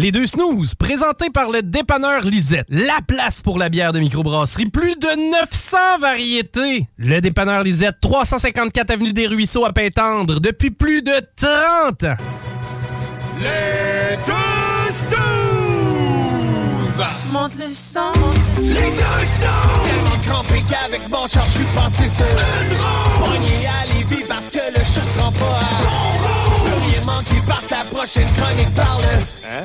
Les deux snooze, présentés par le dépanneur Lisette. La place pour la bière de microbrasserie. Plus de 900 variétés. Le dépanneur Lisette, 354 Avenue des Ruisseaux à Pintendre, depuis plus de 30 ans. Les deux snooze! Monte le sang. Les deux snooze! Tellement crampé qu'avec mon char, je suis passé sur une roue. Pogné à Lévis parce que le chat se rend pas à bon rouge. Rien manquer par sa prochaine chronique parle. Hein?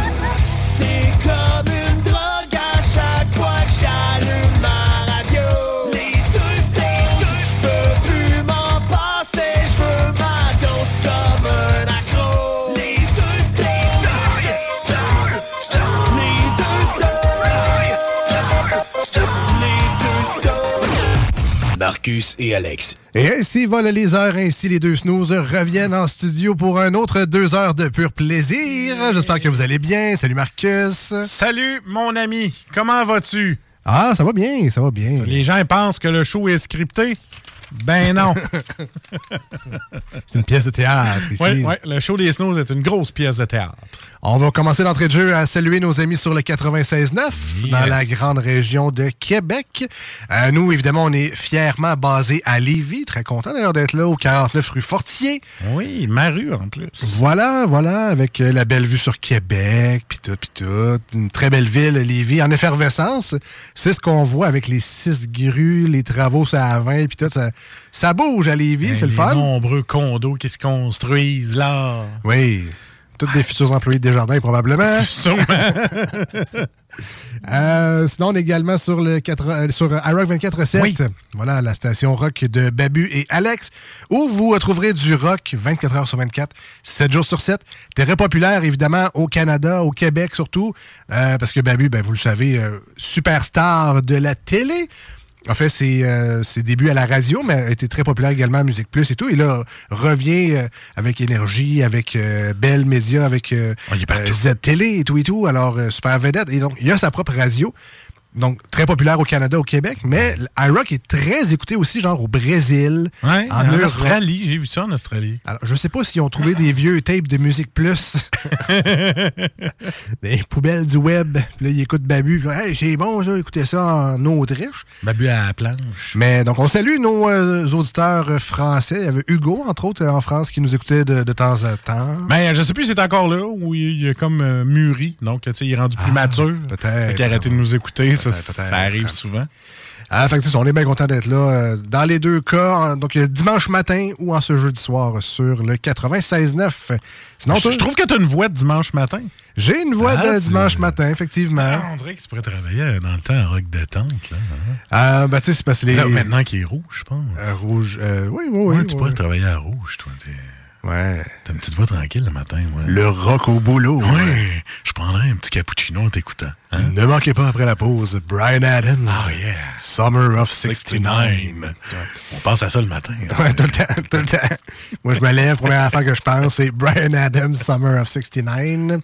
Marcus et Alex. Et ainsi volent les heures, ainsi les deux snooze reviennent en studio pour un autre deux heures de pur plaisir. J'espère que vous allez bien. Salut Marcus. Salut mon ami, comment vas-tu? Ah, ça va bien, ça va bien. Les gens pensent que le show est scripté. Ben non. C'est une pièce de théâtre ici. Oui, ouais, le show des Snows est une grosse pièce de théâtre. On va commencer l'entrée de jeu à saluer nos amis sur le 96.9 dans la grande région de Québec. Euh, nous, évidemment, on est fièrement basés à Lévis. Très content d'ailleurs d'être là au 49 rue Fortier. Oui, ma rue en plus. Voilà, voilà, avec euh, la belle vue sur Québec, puis tout, puis tout. Une très belle ville, Lévis, en effervescence. C'est ce qu'on voit avec les six grues, les travaux sur la 20, puis tout. Ça, ça bouge à Lévis, Ben, c'est le les fun. nombreux condos qui se construisent là. Oui. Tous des futurs employés de Desjardins, probablement. Sûrement. Euh, sinon, on est également sur, le 4, euh, sur iRock 24-7. Voilà, la station rock de Babu et Alex, où vous euh, trouverez du rock 24 heures sur 24, 7 jours sur 7. Très populaire, évidemment, au Canada, au Québec surtout, euh, parce que Babu, ben, vous le savez, euh, superstar de la télé. En fait, c'est euh, ses débuts à la radio, mais a été très populaire également à Musique Plus et tout. Et là, revient euh, avec Énergie, avec euh, Bell Media, avec euh, euh, Z-Télé et tout et tout. Alors, super vedette. Et donc, il a sa propre radio. Donc, très populaire au Canada, au Québec. Mais iRock est très écouté aussi, genre au Brésil, Ouais, en. Australie, j'ai vu ça en Australie. Alors, je sais pas s'ils ont trouvé des vieux tapes de Musique Plus. des poubelles du web. Puis là, ils écoutent Babu. Puis là, hey, c'est bon, ça, écoutez ça en Autriche. Babu à la planche. Mais donc, on salue nos euh, auditeurs français. Il y avait Hugo, entre autres, euh, en France, qui nous écoutait de, de temps en temps. Ben, je sais plus s'il est encore là ou il, a comme euh, mûri. Donc, tu sais, il est rendu plus mature. Ah, Peut-être. Il a arrêté de nous écouter. Ça, arrive souvent. Ah, fait que, on est bien content d'être là. euh, dans les deux cas, donc euh, dimanche matin ou en ce jeudi soir sur le 96.9. Sinon, je, je trouve que tu as une voix de dimanche matin. j'ai une voix Ah, de dimanche matin, effectivement. Ah, on dirait que tu pourrais travailler dans le temps en rock détente. Là. Ah, ben, tu sais, c'est parce que les. Là, maintenant qu'il est rouge, je pense. Euh, rouge. euh, oui, oui, oui. Ouais, tu oui. pourrais travailler à rouge, toi. Ouais. T'as une petite voix tranquille le matin, ouais. Le rock au boulot. Ouais, je prendrais un petit cappuccino en t'écoutant. Hein? Ne manquez pas après la pause, Brian Adams. Oh yeah. Summer of 69. On pense à ça le matin. hein. Ouais, tout le temps, tout le temps. Moi, je me lève, première affaire que je pense, c'est Brian Adams, Summer of 69.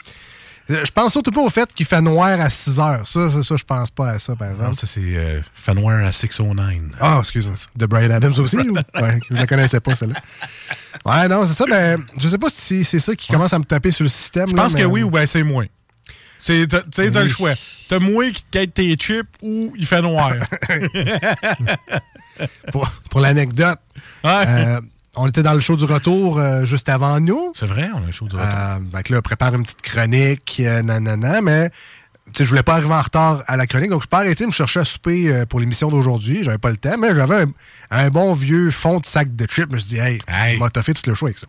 Euh, Je pense surtout pas au fait qu'il fait noir à 6 heures. Ça, ça, ça, je pense pas à ça, par Non, exemple. ça, c'est euh, Fenware à 609. Ah, excuse-moi. De Brian Adams aussi? ou- Ouais, je la connaissais pas, celle-là. Ouais, non, c'est ça, mais je sais pas si c'est ça qui commence à me taper sur le système. Je là, pense que oui ou ben c'est moins. Tu sais, t'as le choix. T'as moins qui te tes chips ou il fait noir. pour, pour l'anecdote, Ouais. euh, on était dans le show du retour euh, juste avant nous. C'est vrai, on a un show du retour. Euh, fait que là, prépare une petite chronique, euh, nanana, mais je voulais pas arriver en retard à la chronique, donc je peux arrêter de me chercher à souper euh, pour l'émission d'aujourd'hui. J'avais pas le temps, mais j'avais un, un bon vieux fond de sac de chips. Je me suis dit, hey, Hey. m'a toffé tout le show avec ça.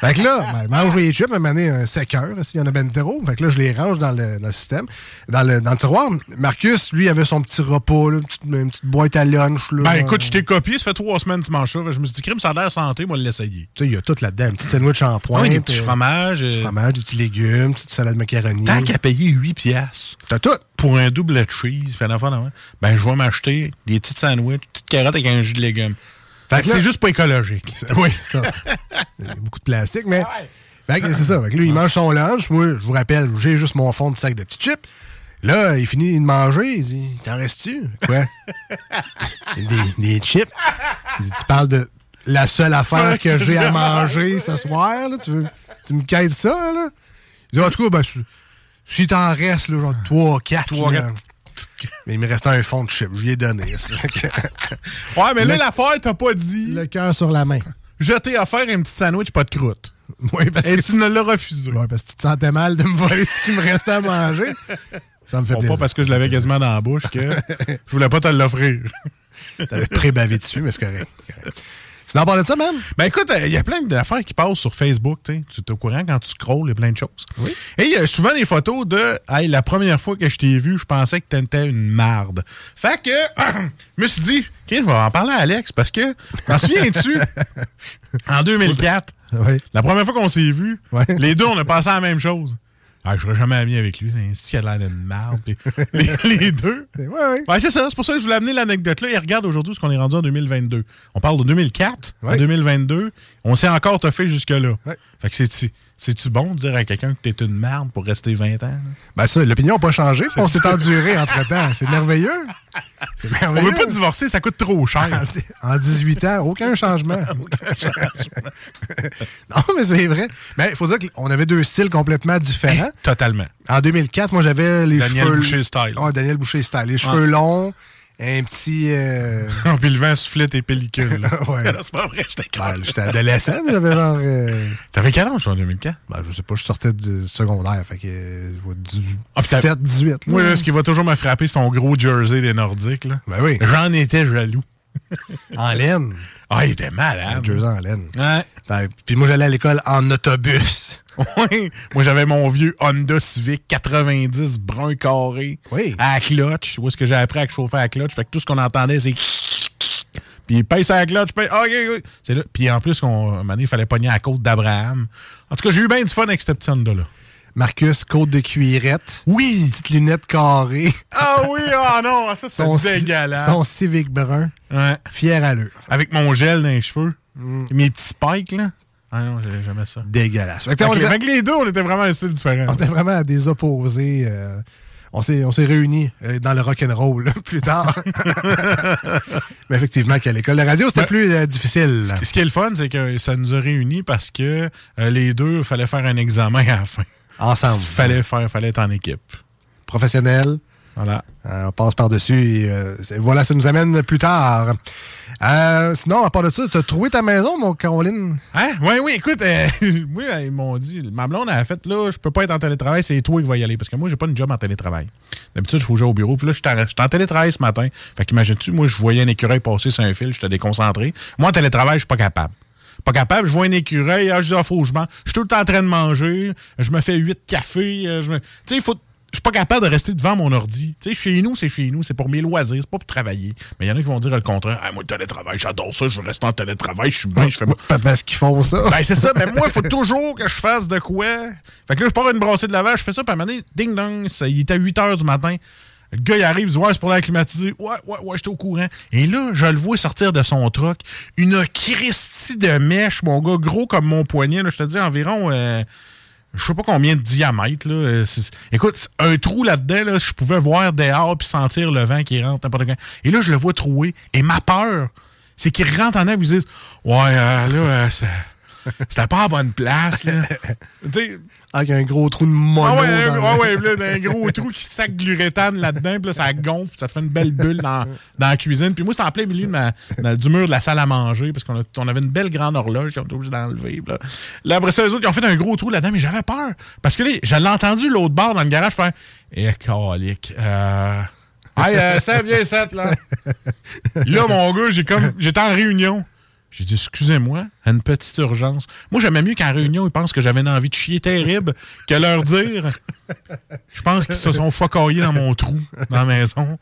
Fait que là, ben, mange les chips, m'a un séqueur, s'il y en a ben trop. Fait que là, je les range dans le, dans le système, dans le, dans le tiroir. Marcus, lui, avait son petit repas, là, une, petite, une petite boîte à lunch. Là, Ben écoute, je t'ai copié, ça fait trois semaines que tu manges ça. Je me suis dit, crime, ça a l'air santé, moi, l'essayer. Tu sais, il y a tout là-dedans. Un petit sandwich en pointe. oui, des petits euh, fromages. du euh, fromage, des petits légumes, une petite salade macaroni. Tant qu'à payer 8 piastres T'as tout. pour un double cheese, puis un enfant ben je vais m'acheter des petites sandwichs, des petites carottes avec un jus de légumes. Fait que c'est juste pas écologique. Oui, ça. Beaucoup de plastique, mais. Fait que c'est ça. Fait que lui, il mange son lunch. Moi, je vous rappelle, j'ai juste mon fond de sac de petits chips. Là, il finit de manger. Il dit T'en restes-tu Quoi? Des, des chips. Il dit Tu parles de la seule affaire que j'ai à manger ce soir. Là. Tu, veux, tu me quêtes ça, là Il dit En tout cas, ben, si- t'en restes, là, genre 3, 4. Mais il me restait un fond de chips. Je lui ai donné. ça. Ouais, mais là, l'affaire, t'as pas dit. Le cœur sur la main. Je t'ai offert un petit sandwich, pas de croûte. Oui, parce Et que tu ne l'as refusé. Ouais, parce que tu te sentais mal de me voler ce qui me restait à manger. Ça me fait Bon, plaisir. pas parce que je l'avais quasiment dans la bouche que je voulais pas te l'offrir. T'avais pré-bavé dessus, mais c'est correct. c'est correct. On parle de ça, man? Ben écoute, il y a plein d'affaires qui passent sur Facebook. t'sais. Tu es au courant quand tu scrolls, il y a plein de choses. Oui. Et il y a souvent des photos de hey, la première fois que je t'ai vu, je pensais que t'étais une marde. Fait que je me suis dit, OK, je vais en parler à Alex parce que, t'en souviens-tu, en 2004, Oui. la première fois qu'on s'est vu, les deux, on a pensé à la même chose. Ah, je serais jamais ami avec lui, c'est un qu'il a l'air d'une marde. Les, les deux. Ouais, ouais. Ouais, c'est ça. C'est pour ça que je voulais amener l'anecdote là. Et regarde aujourd'hui ce qu'on est rendu en 2022. On parle de 2004. En Ouais. 2022, on s'est encore toffé jusque-là. Ouais. Fait que c'est- c'est-tu bon de dire à quelqu'un que t'es une merde pour rester 20 ans? là? Ben ça, l'opinion n'a pas changé, on s'est enduré entre-temps. C'est merveilleux. C'est On merveilleux. veut pas divorcer, ça coûte trop cher. En 18 ans, aucun changement. non, mais c'est vrai. Mais il faut dire qu'on avait deux styles complètement différents. Totalement. En 2004, moi, j'avais les Daniel cheveux... Boucher style. Ah, Daniel Boucher style. Les cheveux longs, un petit... euh, Puis le vent soufflait tes pellicules. là. Ouais. C'est pas vrai, j'étais ben. J'étais adolescent, mais j'avais genre... euh, T'avais quel âge en 2004? Ben, je sais pas, je sortais du secondaire, fait que euh, Ah, puis t'as- 17, 18. là. Moi, là, ce qui va toujours me frapper, c'est ton gros jersey des Nordiques. Là. Ben oui, J'en étais jaloux. en laine. Ah, il était Un malade. jersey en laine. Ouais. Fait- Puis moi, j'allais à l'école en autobus. Oui. Moi, j'avais mon vieux Honda Civic 90 brun carré Oui. à clutch. Où est-ce que j'ai appris à chauffer à clutch? Fait que tout ce qu'on entendait, c'est... Puis il pèse à la clutch. OK, OK. C'est là. Puis en plus, on... il fallait pogner à la côte d'Abraham. En tout cas, j'ai eu bien du fun avec cette petite Honda-là. Marcus, côte de cuirette. Oui! Petites lunettes carrées. Ah oui! Ah non! Ça, c'est dégueulasse. son Civic brun. Ouais. Fier à l'heure. Avec mon gel dans les cheveux. Mm. Mes petits spikes, là. Ah non, j'avais jamais ça. Dégueulasse. Fait que on, les, les deux, on était vraiment un style différent. on était vraiment à des opposés. euh, on s'est on s'est réunis euh, dans le rock'n'roll plus tard. Mais effectivement, qu'à l'école de radio, c'était plus euh, difficile. Ce qui- Ce qui est le fun, c'est que ça nous a réunis parce que euh, les deux, il fallait faire un examen à la fin. Ensemble. Il fallait faire, fallait être en équipe. Professionnel. Voilà. On passe par-dessus et voilà, ça nous amène plus tard. Euh, sinon, à part de ça, tu as trouvé ta maison, mon Caroline? Hein? Oui, oui, écoute, euh, oui, ils m'ont dit, ma blonde a fait, là, je peux pas être en télétravail, c'est toi qui vas y aller. Parce que moi, j'ai pas une job en télétravail. D'habitude, je jouer au bureau. Puis là, en- j'étais en télétravail ce matin. Fait qu'imagines-tu, moi, je voyais un écureuil passer sur un fil, j'étais déconcentré. Moi, en télétravail, je suis pas capable. Pas capable, je vois un écureuil, ah, je dis, ah, faut je mange. Je suis tout le temps en train de manger, je me fais huit cafés. euh, je Tu sais, il faut. Je suis pas capable de rester devant mon ordi. Tu sais, chez nous, c'est chez nous, c'est pour mes loisirs, c'est pas pour travailler. Mais il y en a qui vont dire le contraire. Ah, moi, le télétravail, j'adore ça, je veux rester en télétravail, je suis bien, je fais Pas Parce qu'ils font ça. ben, c'est ça. Mais moi, il faut toujours que je fasse de quoi. Fait que là, je pars à une brassée de lavage, je fais ça, puis à un moment donné, ding dong, ça, il est à 8 h du matin. Le gars, il arrive, il dit, ouais, c'est pour l'air climatisé. Ouais, ouais, ouais, j'étais au courant. Et là, je le vois sortir de son truck. Une Christie de mèche, mon gars, gros comme mon poignet. Là, je te dis environ, euh, je sais pas combien de diamètre. Là. Euh, Écoute, un trou là-dedans, là, je pouvais voir dehors puis sentir le vent qui rentre n'importe quand. Et là, je le vois trouer. Et ma peur, c'est qu'il rentre en air et ils disent, ouais, euh, là, euh, ça- C'était pas à bonne place, là. Avec un gros trou de mono. ah ouais, dans ah ouais, puis là, un gros trou qui sac de l'uréthane là-dedans, puis là, ça gonfle, ça te fait une belle bulle dans, dans la cuisine. Puis moi, c'était en plein milieu de ma, du mur de la salle à manger, parce qu'on on avait une belle grande horloge qu'on était obligé d'enlever. puis Là. là, après ça, les autres, ils ont fait un gros trou là-dedans, mais j'avais peur. Parce que là, je l'ai entendu l'autre bord dans le garage faire Eh, calique. Euh... Hey, euh, ça, viens, ça, là. Là, mon gars, j'ai comme. J'étais en réunion. J'ai dit, excusez-moi, une petite urgence. Moi, j'aimais mieux qu'en réunion, ils pensent que j'avais une envie de chier terrible que leur dire. Je pense qu'ils se sont focaillés dans mon trou, dans la maison,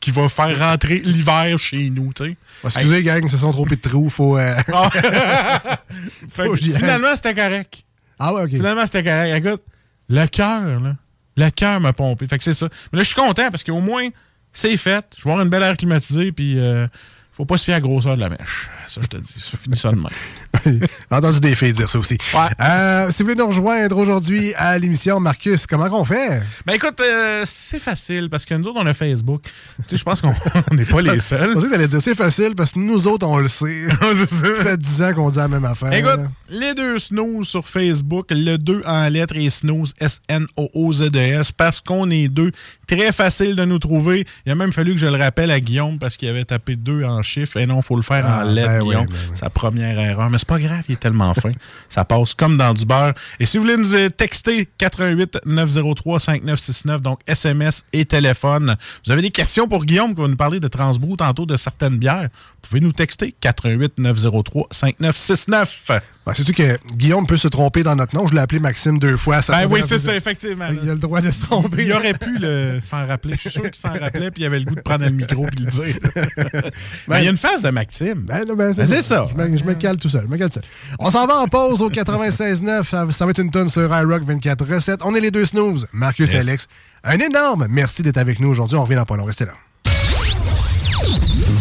qui va faire rentrer l'hiver chez nous, tu sais. Excusez, gang, se sont trompés de trous. Faut. euh, Ah. Fait que finalement, c'était correct. Ah ouais, ok. Finalement, c'était correct. Écoute, le cœur, là. Le cœur m'a pompé. Fait que c'est ça. Mais là, je suis content parce qu'au moins, c'est fait. Je vais avoir une belle air climatisée, puis euh, faut pas se fier à la grosseur de la mèche. Ça, je te dis. Ça finit ça de même. J'ai entendu des filles dire ça aussi. Ouais. Euh, si vous voulez nous rejoindre aujourd'hui à l'émission, Marcus, comment qu'on fait? Ben écoute, euh, c'est facile parce que nous autres, on a Facebook. Tu sais, je pense qu'on on n'est pas les seuls. dire c'est facile parce que nous autres, on le sait. ça fait 10 ans qu'on dit la même affaire. Écoute, les deux snooze sur Facebook, le 2 en lettres et snooze, S-N-O-O-Z-E-S, E parce qu'on est deux. Très facile de nous trouver. Il a même fallu que je le rappelle à Guillaume parce qu'il avait tapé deux en chiffres. Et non, il faut le faire Ah, en lettres, ben oui, Guillaume. ben oui. Sa première erreur. Mais c'est pas grave, il est tellement fin. Ça passe comme dans du beurre. Et si vous voulez nous euh, texter, 88 903 5969, donc SMS et téléphone. Vous avez des questions pour Guillaume qui va nous parler de Transbrou tantôt de certaines bières. Vous pouvez nous texter, 88 903 5969. Ben, Sais-tu que Guillaume peut se tromper dans notre nom? Je l'ai appelé Maxime deux fois. Ça Ben oui, c'est ça, effectivement. Il a le droit de se tromper. Il aurait pu le- s'en rappeler. Je suis sûr qu'il s'en rappelait, puis il avait le goût de prendre le micro et le dire. Ben, il y a une phase de Maxime. Ben, ben, c'est Ben, ça. Je me, je me cale tout seul. je me cale tout seul. On s'en va en pause au 96.9. Ça, ça va être une tonne sur iRock 24 recettes. On est les deux snooze, Marcus et. Alex. Un énorme merci d'être avec nous aujourd'hui. On revient dans pas long. Restez là.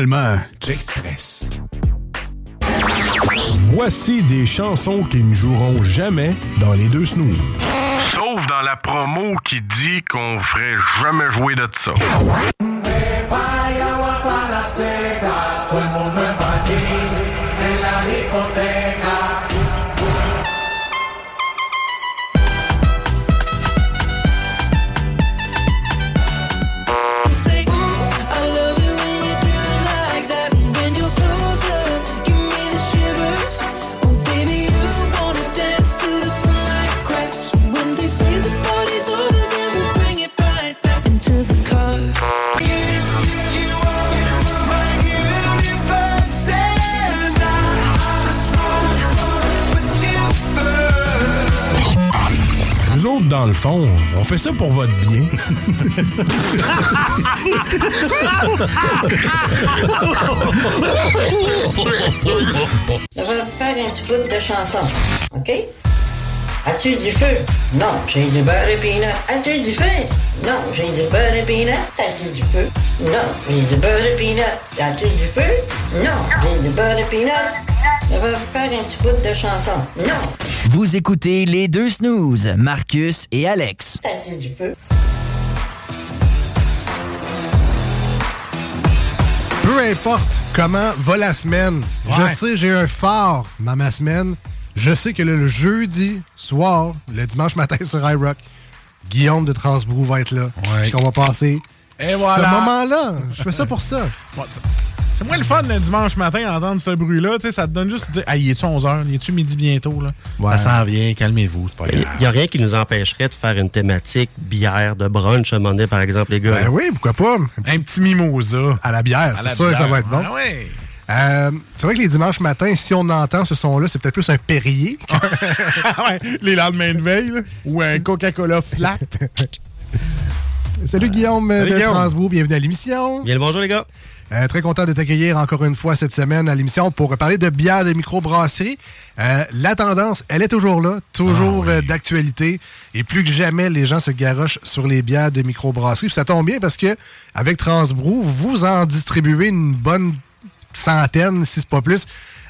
Finalement, tu expresses. Voici des chansons qui ne joueront jamais dans les deux snooze. Sauf dans la promo qui dit qu'on ferait jamais jouer de ça. Le fond, on fait ça pour votre bien. On va faire un petit bout de chanson, OK? As-tu du feu? Non, j'ai du beurre et peanut. As-tu du feu? Non, j'ai du beurre et peanut. As-tu du feu? Non, j'ai du beurre et peanut. As-tu du feu? Non, j'ai du beurre et peanut. On va faire un petit bout de chanson. Non, Vous écoutez les deux snooze, Marcus et Alex. du feu? Peu importe comment va la semaine, Ouais. je sais, j'ai un phare dans ma semaine. Je sais que le, le jeudi soir, le dimanche matin sur iRock, Guillaume de Transbrou va être là. Ouais. Puis qu'on va passer Et voilà. ce moment-là. Je fais ça pour ça. Bon, c'est moins le fun le dimanche matin d'entendre ce bruit-là. Tu sais, ça te donne juste de dire, ah, il est-tu 11h? Il est-tu midi bientôt? Là? Ouais. Ça s'en vient, calmez-vous, c'est pas Il grave. n'y a rien qui nous empêcherait de faire une thématique bière, de brunch, à un moment donné, par exemple, les gars. Ben oui, pourquoi pas? Un petit mimosa. À la bière, À c'est la sûr que ça va être bon. Ah ouais. Euh, c'est vrai que les dimanches matins, si on entend ce son-là, c'est peut-être plus un Perrier. Ah ouais, les lendemains de veille, là, ou un Coca-Cola flat. Salut Guillaume Salut, de Guillaume. Transbourg, bienvenue à l'émission. Bien le bonjour les gars. Euh, très content de t'accueillir encore une fois cette semaine à l'émission pour parler de bière de microbrasserie. Euh, la tendance, elle est toujours là, toujours Ah euh, d'actualité. Et plus que jamais, les gens se garochent sur les bières de microbrasserie. Puis ça tombe bien parce que avec Transbrou, vous en distribuez une bonne centaine, si c'est pas plus,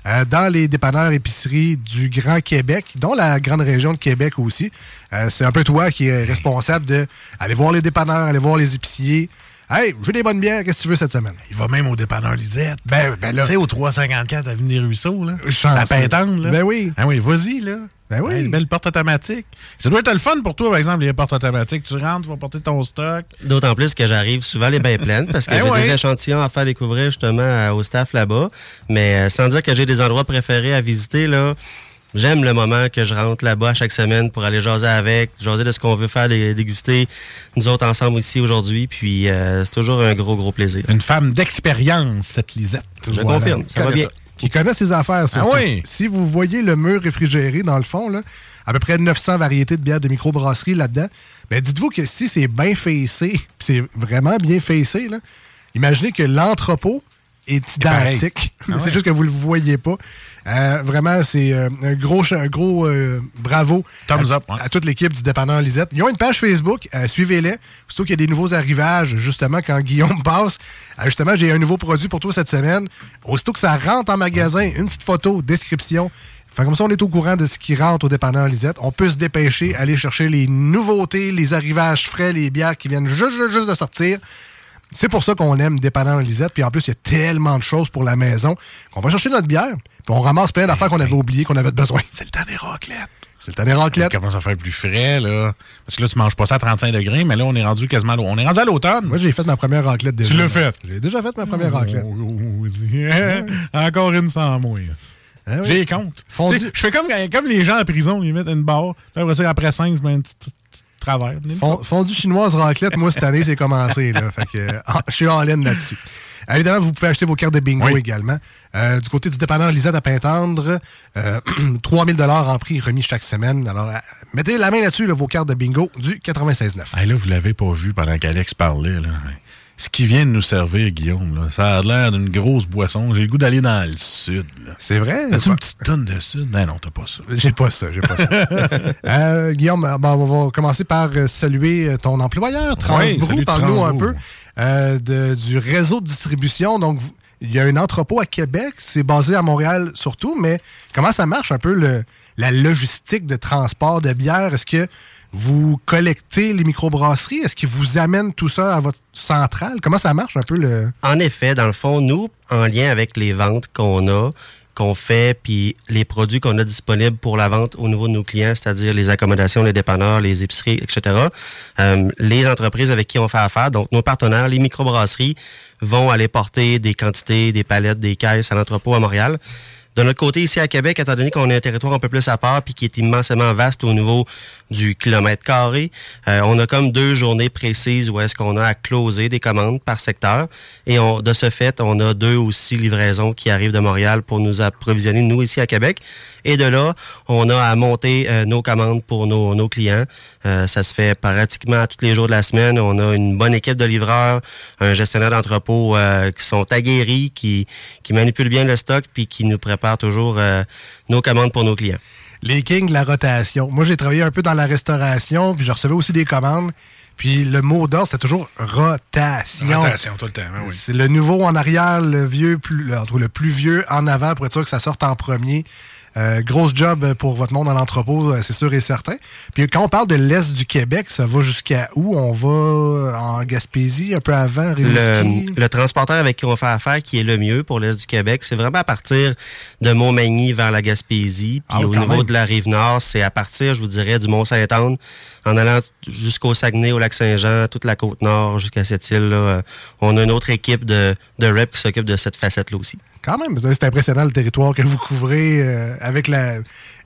euh, dans les dépanneurs épiceries du Grand Québec, dont la grande région de Québec aussi. Euh, c'est un peu toi qui est responsable de aller voir les dépanneurs, aller voir les épiciers. Hey, j'ai des bonnes bières, qu'est-ce que tu veux cette semaine? Il va même au dépanneur Lisette. Ben, ben là. Tu sais, au 354 Avenue des Ruisseaux, là. Chanceux. La pétante, là. Ben oui. Ah oui, vas-y, là. Ben oui. Une belle porte automatique. Ça doit être le fun pour toi, par exemple, les portes automatiques. Tu rentres, tu vas porter ton stock. D'autant plus que j'arrive souvent les bains pleines parce que Eh j'ai ouais. des échantillons à faire découvrir justement euh, au staff là-bas. Mais euh, sans dire que j'ai des endroits préférés à visiter, là, j'aime le moment que je rentre là-bas chaque semaine pour aller jaser avec, jaser de ce qu'on veut faire, dé- déguster nous autres ensemble ici aujourd'hui. Puis euh, c'est toujours un gros, gros plaisir. Une femme d'expérience, cette Lisette. Je confirme, ça va Connais bien. Qui connaît ses affaires, surtout. Ah oui? Si vous voyez le mur réfrigéré dans le fond, là, à peu près 900 variétés de bières de microbrasserie là-dedans, ben dites-vous que si c'est bien puis c'est vraiment bien là, imaginez que l'entrepôt est identique. Ah c'est ouais. juste que vous le voyez pas. Euh, vraiment, c'est euh, un gros, un gros euh, bravo Thumbs à, up, ouais. à toute l'équipe du dépanneur Lisette. Ils ont une page Facebook, suivez-les. Surtout qu'il y a des nouveaux arrivages, justement, quand Guillaume passe. Justement, j'ai un nouveau produit pour toi cette semaine. Aussitôt que ça rentre en magasin, une petite photo, description. Fait comme ça, on est au courant de ce qui rentre au dépanneur Lisette. On peut se dépêcher, aller chercher les nouveautés, les arrivages frais, les bières qui viennent juste, juste, juste de sortir. C'est pour ça qu'on aime Dépanneur Lisette. Puis en plus, il y a tellement de choses pour la maison qu'on va chercher notre bière. Puis on ramasse plein d'affaires qu'on avait oubliées, qu'on avait besoin. C'est le temps des raclettes. C'est le temps des raclettes. Ça commence à faire plus frais, là. Parce que là, tu manges pas ça à 35 degrés, mais là, on est rendu quasiment à On est rendu à l'automne. Moi, j'ai fait ma première raclette déjà. Tu l'as fait? J'ai déjà fait ma première raclette. Oh, oh, oh, Encore une sans moi. Ah oui. J'ai compte. Fondu- Tu sais, Je fais comme, comme les gens en prison, ils mettent une barre. Après ça, après 5, je mets un petit, petit travers. Fond- Fondue chinoise raclette, moi, cette année, c'est commencé. Là. Fait que, euh, je suis en laine là-dessus. Euh, Évidemment, vous pouvez acheter vos cartes de bingo Oui. également. Euh, du côté du dépanneur Lisette à Pintendre, euh, 3000 en prix remis chaque semaine. Alors, euh, mettez la main là-dessus, là, vos cartes de bingo du 96.9. Hey, là, vous l'avez pas vu pendant qu'Alex parlait. Là. Ce qui vient de nous servir, Guillaume, là, ça a l'air d'une grosse boisson. J'ai le goût d'aller dans le sud. C'est vrai? As-tu Pas- une petite tonne de sud? Ben non, t'as pas ça. J'ai pas ça, j'ai pas ça. Euh, Guillaume, bon, on va commencer par euh, saluer euh, ton employeur, Transbrou. Parle-nous un peu euh, de- du réseau de distribution. Donc, il y a un entrepôt à Québec, c'est basé à Montréal surtout, mais comment ça marche un peu le- la logistique de transport de bière? Est-ce que vous collectez les microbrasseries? Est-ce qu'ils vous amènent tout ça à votre centrale? Comment ça marche un peu le... En effet, dans le fond, nous, en lien avec les ventes qu'on a, qu'on fait, puis les produits qu'on a disponibles pour la vente au niveau de nos clients, c'est-à-dire les accommodations, les dépanneurs, les épiceries, etc., euh, les entreprises avec qui on fait affaire, donc nos partenaires, les microbrasseries, vont aller porter des quantités, des palettes, des caisses à l'entrepôt à Montréal. De notre côté, ici à Québec, étant donné qu'on est un territoire un peu plus à part puis qui est immensément vaste au niveau du kilomètre carré, euh, on a comme deux journées précises où est-ce qu'on a à closer des commandes par secteur. Et on, de ce fait, on a deux ou six livraisons qui arrivent de Montréal pour nous approvisionner, nous, ici à Québec. Et de là, on a à monter euh, nos commandes pour nos, clients. Euh, ça se fait pratiquement tous les jours de la semaine. On a une bonne équipe de livreurs, un gestionnaire d'entrepôt qui sont aguerris, qui, qui manipulent bien le stock puis qui nous préparent toujours nos commandes pour nos clients. Les kings de la rotation. Moi, j'ai travaillé un peu dans la restauration, puis je recevais aussi des commandes. Puis le mot d'ordre, c'était toujours rotation. Rotation tout le temps, hein, oui. C'est le nouveau en arrière, le vieux, plus, le plus vieux en avant pour être sûr que ça sorte en premier. Euh, grosse job pour votre monde dans l'entrepôt, euh, c'est sûr et certain. Puis quand on parle de l'Est du Québec, ça va jusqu'à où? On va en Gaspésie, un peu avant? Le, le transporteur avec qui on fait affaire, qui est le mieux pour l'Est du Québec, c'est vraiment à partir de Montmagny vers la Gaspésie. Puis Ah, au niveau même. de la rive nord, c'est à partir, je vous dirais, du Mont-Saint-Anne, en allant jusqu'au Saguenay, au lac Saint-Jean, toute la côte nord, jusqu'à cette île-là. Euh, On a une autre équipe de, de rep qui s'occupe de cette facette-là aussi. Quand même, c'est impressionnant le territoire que vous couvrez euh, avec la,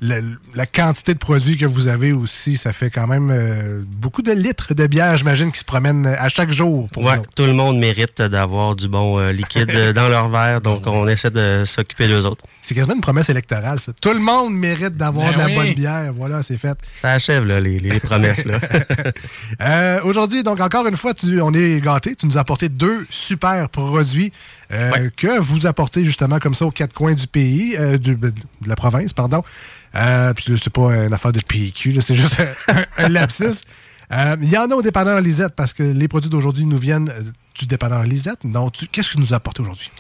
la, la quantité de produits que vous avez aussi. Ça fait quand même euh, beaucoup de litres de bière, j'imagine, qui se promènent à chaque jour. Pour Ouais, tout le monde mérite d'avoir du bon euh, liquide dans leur verre, donc on essaie de s'occuper d'eux autres. C'est quasiment une promesse électorale, ça. Tout le monde mérite d'avoir Ben de la oui. bonne bière. Voilà, c'est fait. Ça achève là, les, les promesses. Euh, Aujourd'hui, donc encore une fois, tu, on est gâtés. Tu nous as apporté deux super produits euh, que vous apportez justement comme ça aux quatre coins du pays, euh, du- de la province, pardon. Euh, puis là, c'est pas une affaire de PQ, c'est juste un, un lapsus. Il y en a au dépanneur Lisette parce que les produits d'aujourd'hui nous viennent du dépanneur Lisette. Donc, tu- qu'est-ce que tu nous as apporté aujourd'hui?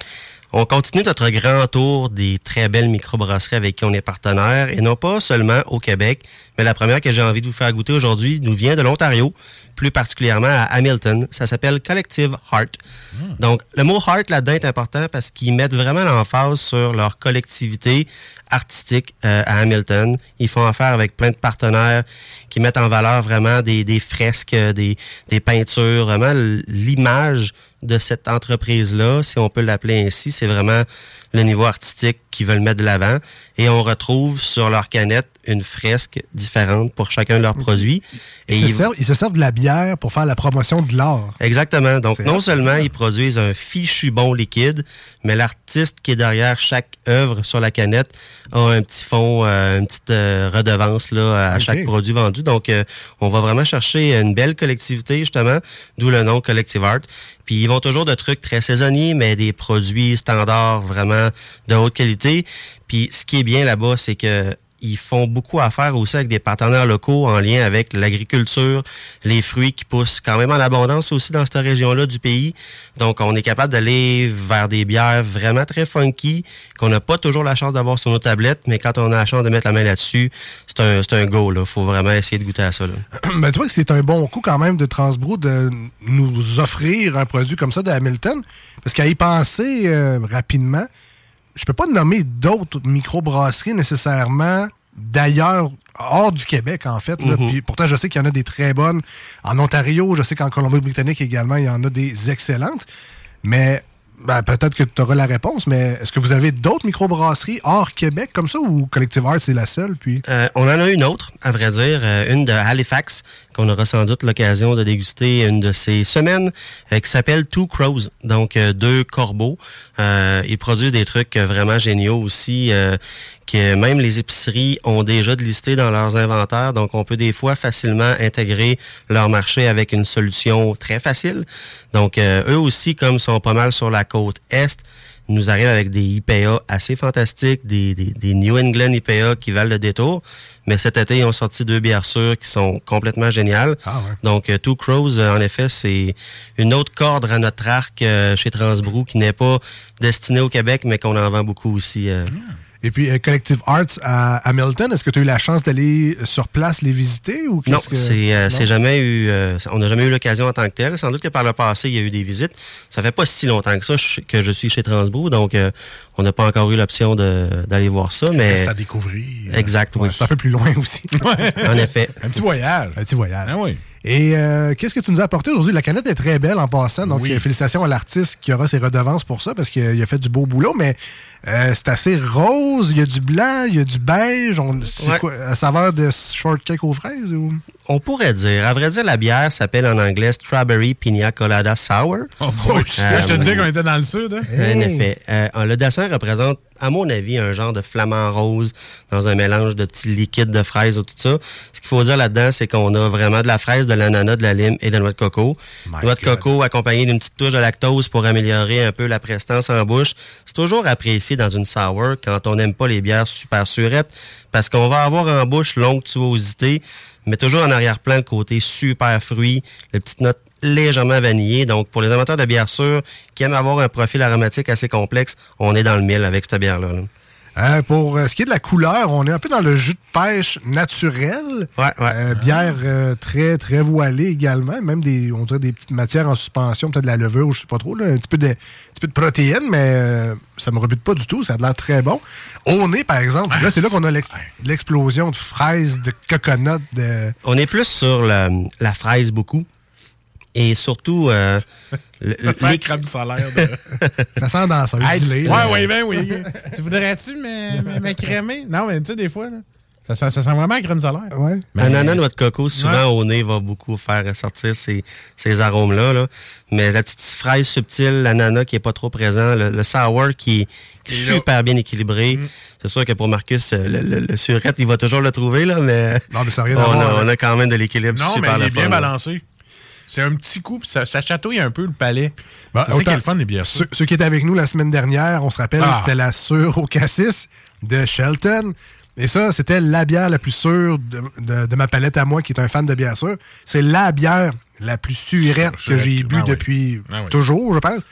On continue notre grand tour des très belles microbrasseries avec qui on est partenaire, et non pas seulement au Québec, mais la première que j'ai envie de vous faire goûter aujourd'hui nous vient de l'Ontario, plus particulièrement à Hamilton. Ça s'appelle Collective Heart. Donc, le mot heart là-dedans est important parce qu'ils mettent vraiment l'emphase sur leur collectivité artistique euh, à Hamilton. Ils font affaire avec plein de partenaires qui mettent en valeur vraiment des, des fresques, euh, des, des peintures, vraiment l'image de cette entreprise-là, si on peut l'appeler ainsi, c'est vraiment le niveau artistique qu'ils veulent mettre de l'avant. Et on retrouve sur leur canette une fresque différente pour chacun de leurs produits. Et Ils se, ils- servent, ils se servent de la bière pour faire la promotion de l'art. Exactement. Donc, non seulement ils produisent un fichu bon liquide, mais l'artiste qui est derrière chaque œuvre sur la canette a un petit fond, euh, une petite euh, redevance là, à chaque produit vendu. Donc, euh, on va vraiment chercher une belle collectivité, justement, d'où le nom Collective Art. Puis, ils vont toujours de trucs très saisonniers, mais des produits standards vraiment de haute qualité. Puis, ce qui est bien là-bas, c'est que ils font beaucoup affaire aussi avec des partenaires locaux en lien avec l'agriculture, les fruits qui poussent quand même en abondance aussi dans cette région-là du pays. Donc, on est capable d'aller vers des bières vraiment très funky, qu'on n'a pas toujours la chance d'avoir sur nos tablettes, mais quand on a la chance de mettre la main là-dessus, c'est un, c'est un go. Il faut vraiment essayer de goûter à ça. Là. Ben, tu vois que c'est un bon coup quand même de Transbro de nous offrir un produit comme ça de Hamilton. Parce qu'à y penser euh, rapidement, je peux pas nommer d'autres microbrasseries nécessairement d'ailleurs, hors du Québec en fait. là. Mhm. Puis pourtant, je sais qu'il y en a des très bonnes en Ontario. Je sais qu'en Colombie-Britannique également, il y en a des excellentes. Mais ben, peut-être que tu auras la réponse, mais est-ce que vous avez d'autres microbrasseries hors Québec comme ça ou Collective Art, c'est la seule? Puis... Euh, on en a une autre, à vrai dire, euh, une de Halifax, qu'on aura sans doute l'occasion de déguster une de ces semaines, euh, qui s'appelle Two Crows, donc euh, deux corbeaux. Euh, ils produisent des trucs vraiment géniaux aussi, que même les épiceries ont déjà listé dans leurs inventaires, donc on peut des fois facilement intégrer leur marché avec une solution très facile. Donc eux aussi, comme sont pas mal sur la côte est, nous arrivent avec des IPA assez fantastiques, des, des, des New England IPA qui valent le détour. Mais cet été, ils ont sorti deux bières sûres qui sont complètement géniales. Donc, euh, Two Crows, euh, en effet, c'est une autre corde à notre arc euh, chez Transbrou qui n'est pas destinée au Québec, mais qu'on en vend beaucoup aussi. euh. Et puis, euh, Collective Arts à Hamilton, est-ce que tu as eu la chance d'aller sur place les visiter ou Non, qu'est-ce que... c'est euh, Non? c'est jamais eu, euh, on n'a jamais eu l'occasion en tant que tel. Sans doute que par le passé, il y a eu des visites. Ça fait pas si longtemps que ça je- que je suis chez Transbrou, donc euh, on n'a pas encore eu l'option de- d'aller voir ça. Mais à découvrir. Exact, oui. Ouais, c'est un peu plus loin aussi. En effet. Un petit voyage. Un petit voyage. Ah oui. Et euh, qu'est-ce que tu nous as apporté aujourd'hui? La canette est très belle en passant, donc Oui. euh, félicitations à l'artiste qui aura ses redevances pour ça parce qu'il a, il a fait du beau boulot, mais euh, c'est assez rose, il y a du blanc, il y a du beige, on, c'est Ouais. quoi, à saveur de shortcake aux fraises? Ou... On pourrait dire. À vrai dire, la bière s'appelle en anglais Strawberry Pina Colada Sour. Oh, je te disais qu'on était dans le sud. Hein? En effet. Euh, le dessin représente, à mon avis, un genre de flamant rose dans un mélange de petits liquides de fraises ou tout ça. Ce qu'il faut dire là-dedans, c'est qu'on a vraiment de la fraise, de l'ananas, de la lime et de la noix de coco. noix de coco accompagnée d'une petite touche de lactose pour améliorer un peu la prestance en bouche. C'est toujours apprécié dans une sour quand on n'aime pas les bières super surettes parce qu'on va avoir en bouche l'onctuosité, mais toujours en arrière-plan le côté super fruit, les petites notes légèrement vanillées. Donc, pour les amateurs de bière sûre qui aiment avoir un profil aromatique assez complexe, on est dans le mille avec cette bière-là. là. Euh, pour euh, ce qui est de la couleur, on est un peu dans le jus de pêche naturel. Euh, bière euh, très, très voilée également. Même des, on dirait des petites matières en suspension, peut-être de la levure, ou je sais pas trop. là, un petit peu de, un petit peu de protéines, mais euh, ça me rebute pas du tout. Ça a l'air très bon. Au nez, par exemple, là, c'est là qu'on a l'ex- l'explosion de fraises, de coconut, de... On est plus sur la, la fraise beaucoup. Et surtout, euh, le- Ça sent les- crème solaire. de- Ça sent danseuse, Hey, tu- Ouais, là. ouais, ben oui. tu voudrais-tu me- me- m'écrémer? Non, mais tu sais, des fois, là, ça, sent- ça sent vraiment la crème solaire. Ouais. Ananas, noix de coco, souvent Ouais. au nez, va beaucoup faire sortir ces, ces arômes-là. là. Mais la petite fraise subtile, l'ananas qui est pas trop présent, le, le sour qui est super bien équilibré. Mm. C'est sûr que pour Marcus, euh, le, le- le surette, il va toujours le trouver, là, mais, Non, mais ça n'a rien on, à voir a, on a quand même de l'équilibre Non, mais super il le est bien là. balancé. C'est un petit coup, puis ça, ça chatouille un peu le palais. Bah, c'est le fun des bières. Ceux, ceux qui étaient avec nous la semaine dernière, on se rappelle, Ah. c'était la sûre au cassis de Shelton. Et ça, c'était la bière la plus sûre de, de- de ma palette à moi, qui est un fan de bière sûre. C'est la bière la plus surette que j'ai bu ah oui. depuis Ah oui. toujours, je pense.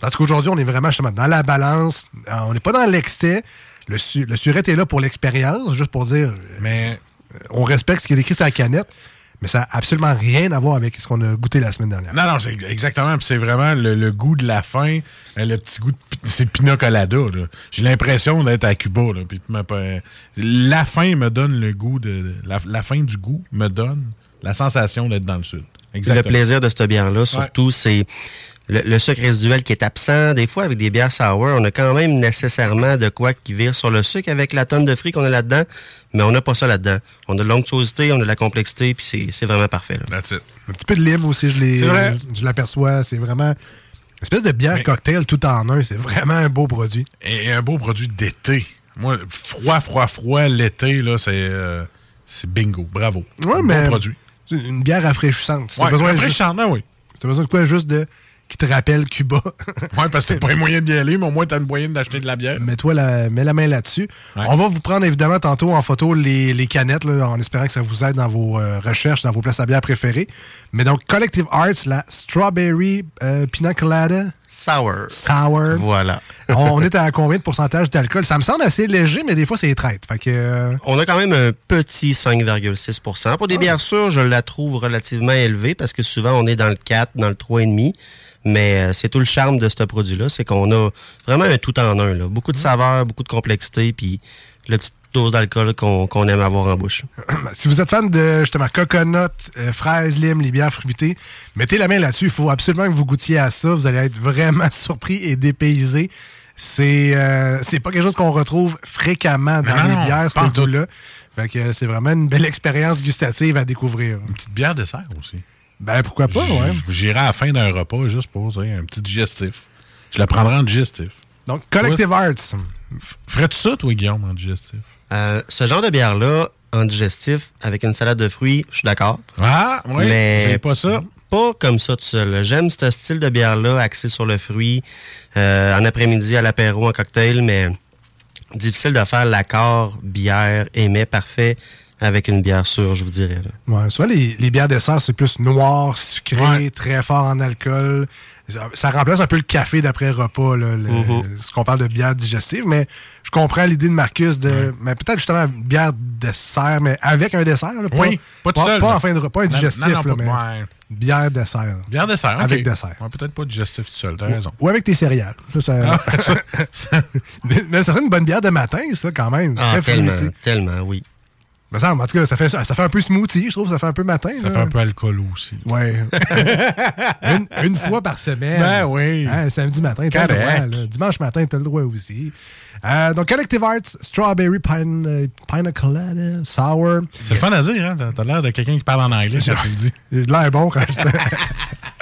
Parce qu'aujourd'hui, on est vraiment justement dans la balance. Euh, On n'est pas dans l'excès. Le, su- le surette est là pour l'expérience, juste pour dire. Mais. On respecte ce qui est écrit sur la canette, mais ça n'a absolument rien à voir avec ce qu'on a goûté la semaine dernière. Non, non, c'est exactement. Puis c'est vraiment le, le goût de la fin, euh, le petit goût de c'est le pina colada. là. J'ai l'impression d'être à Cuba. Là, puis la fin me donne le goût de la, la fin du goût me donne la sensation d'être dans le sud. Le Exactement. plaisir de cette bière-là, surtout, c'est le, le sucre résiduel qui est absent. Des fois, avec des bières sour, on a quand même nécessairement de quoi qui vire sur le sucre avec la tonne de fruits qu'on a là-dedans, mais on n'a pas ça là-dedans. On a de l'onctuosité, on a de la complexité, puis c'est- c'est vraiment parfait. là. That's it. Un petit peu de lime aussi, je l'aperçois. C'est vraiment une espèce de bière cocktail tout en un. C'est vraiment un beau produit. Et un beau produit d'été. Moi, froid, froid, froid, l'été, là, c'est euh, c'est bingo. Bravo. Ouais, Un mais Bon produit. c'est une bière rafraîchissante. Si t'as Ouais, besoin rafraîchissante, juste- oui. si t'as besoin de quoi juste de qui te rappelle Cuba. Ouais, parce que t'as pas les moyens d'y aller, mais au moins t'as le moyen d'acheter de la bière. Mets-toi la, mets la main là-dessus. On va vous prendre évidemment tantôt en photo les, les canettes, là, en espérant que ça vous aide dans vos euh, recherches, dans vos places à bière préférées. Mais donc, Collective Arts, la Strawberry euh, Pina Colada. Sour. Sour. Voilà. on est à combien de pourcentage d'alcool? Ça me semble assez léger, mais des fois, c'est traite. Fait que... euh, On a quand même un petit 5,6% Pour des bières sûres, je la trouve relativement élevée parce que souvent on est dans le 4, dans le 3,5. Mais euh, c'est tout le charme de ce produit-là, c'est qu'on a vraiment un tout en un. Là. Beaucoup de saveur, beaucoup de complexité, puis le petite dose d'alcool qu'on aime avoir en bouche. si vous êtes fan de justement coconut, euh, fraises, lime, les bières fruitées, mettez la main là-dessus. Il faut absolument que vous goûtiez à ça. Vous allez être vraiment surpris et dépaysé. C'est euh, c'est pas quelque chose qu'on retrouve fréquemment dans Non, les bières, ce goût-là. Fait que c'est vraiment une belle expérience gustative à découvrir. Une petite bière dessert aussi. Ben pourquoi pas, ouais. J'irai à la fin d'un repas juste pour tu sais, un petit digestif. Je la prendrai en digestif. Donc, Collective Arts. Ferais-tu ça, toi, Guillaume, en digestif? Euh, ce genre de bière-là, en digestif, avec une salade de fruits, je suis d'accord. Ah, oui, Mais pas ça? Pas comme ça tout seul. J'aime ce style de bière-là, axé sur le fruit, euh, en après-midi à l'apéro, en cocktail, mais difficile de faire l'accord bière mets parfait avec une bière sûre, je vous dirais. là. Ouais, souvent, les, les bières dessert, c'est plus noir, sucré, très fort en alcool. Ça, ça remplace un peu le café d'après-repas, là, le- Mhm. ce qu'on parle de bière digestive. Mais je comprends l'idée de Marcus de. Mais peut-être justement une bière dessert, mais avec un dessert. là, pas, Oui, pas tout seul, pas en fin de repas, un digestif, non, non, là, pas- mais ouais. bière dessert. Bière dessert, Avec dessert. Ouais, Peut-être pas digestif tout seul, t'as raison. Ou avec tes céréales. Ça, ça- mais, mais ça serait une bonne bière de matin, ça, quand même. Ah, Très tellement, tellement, oui. Me semble, en tout cas, ça fait, ça fait un peu smoothie, je trouve. Ça fait un peu matin. Ça là. fait un peu alcoolo aussi. Ouais. une, une fois par semaine. Ben oui. Hein, samedi matin, t'as le droit. Là. Dimanche matin, t'as le droit aussi. Euh, donc, Collective Arts, Strawberry Pine, euh, Colada, Sour. C'est le fun à dire, hein? T'as l'air de quelqu'un qui parle en anglais quand tu le dis. J'ai de l'air bon quand je.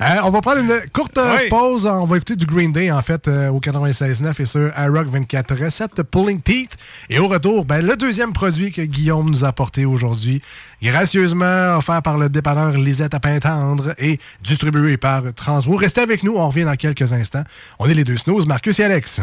Euh, on va prendre une courte Oui. pause. On va écouter du Green Day, en fait, euh, au 96.9 et sur iRock 24 recettes Pulling Teeth. Et au retour, ben, le deuxième produit que Guillaume nous a apporté aujourd'hui, gracieusement offert par le dépanneur Lisette à Pintendre et distribué par Transbo. Restez avec nous, on revient dans quelques instants. On est les deux snooze, Marcus et Alex.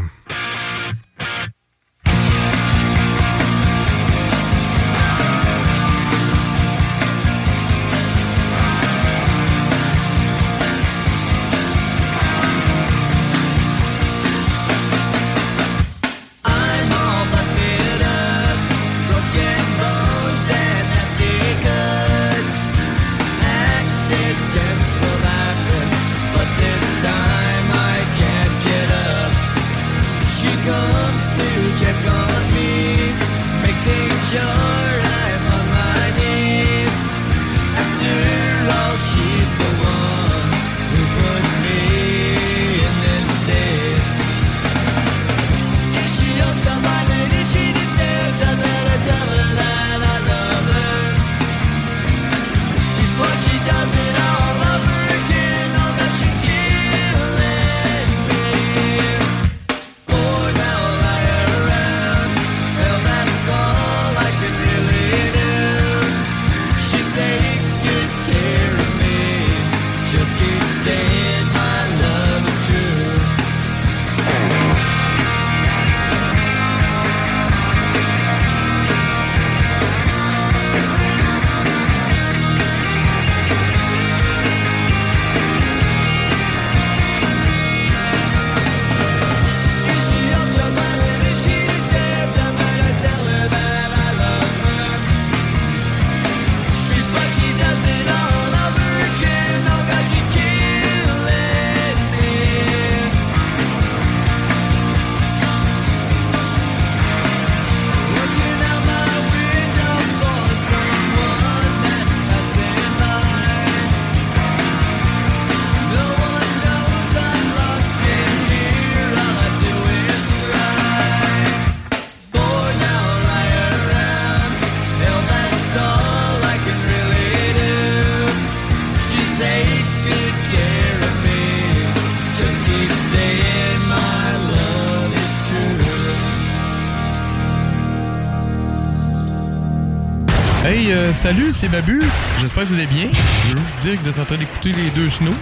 Euh, salut, c'est Babu. J'espère que vous allez bien. Je veux juste dire que vous êtes en train d'écouter les deux snows.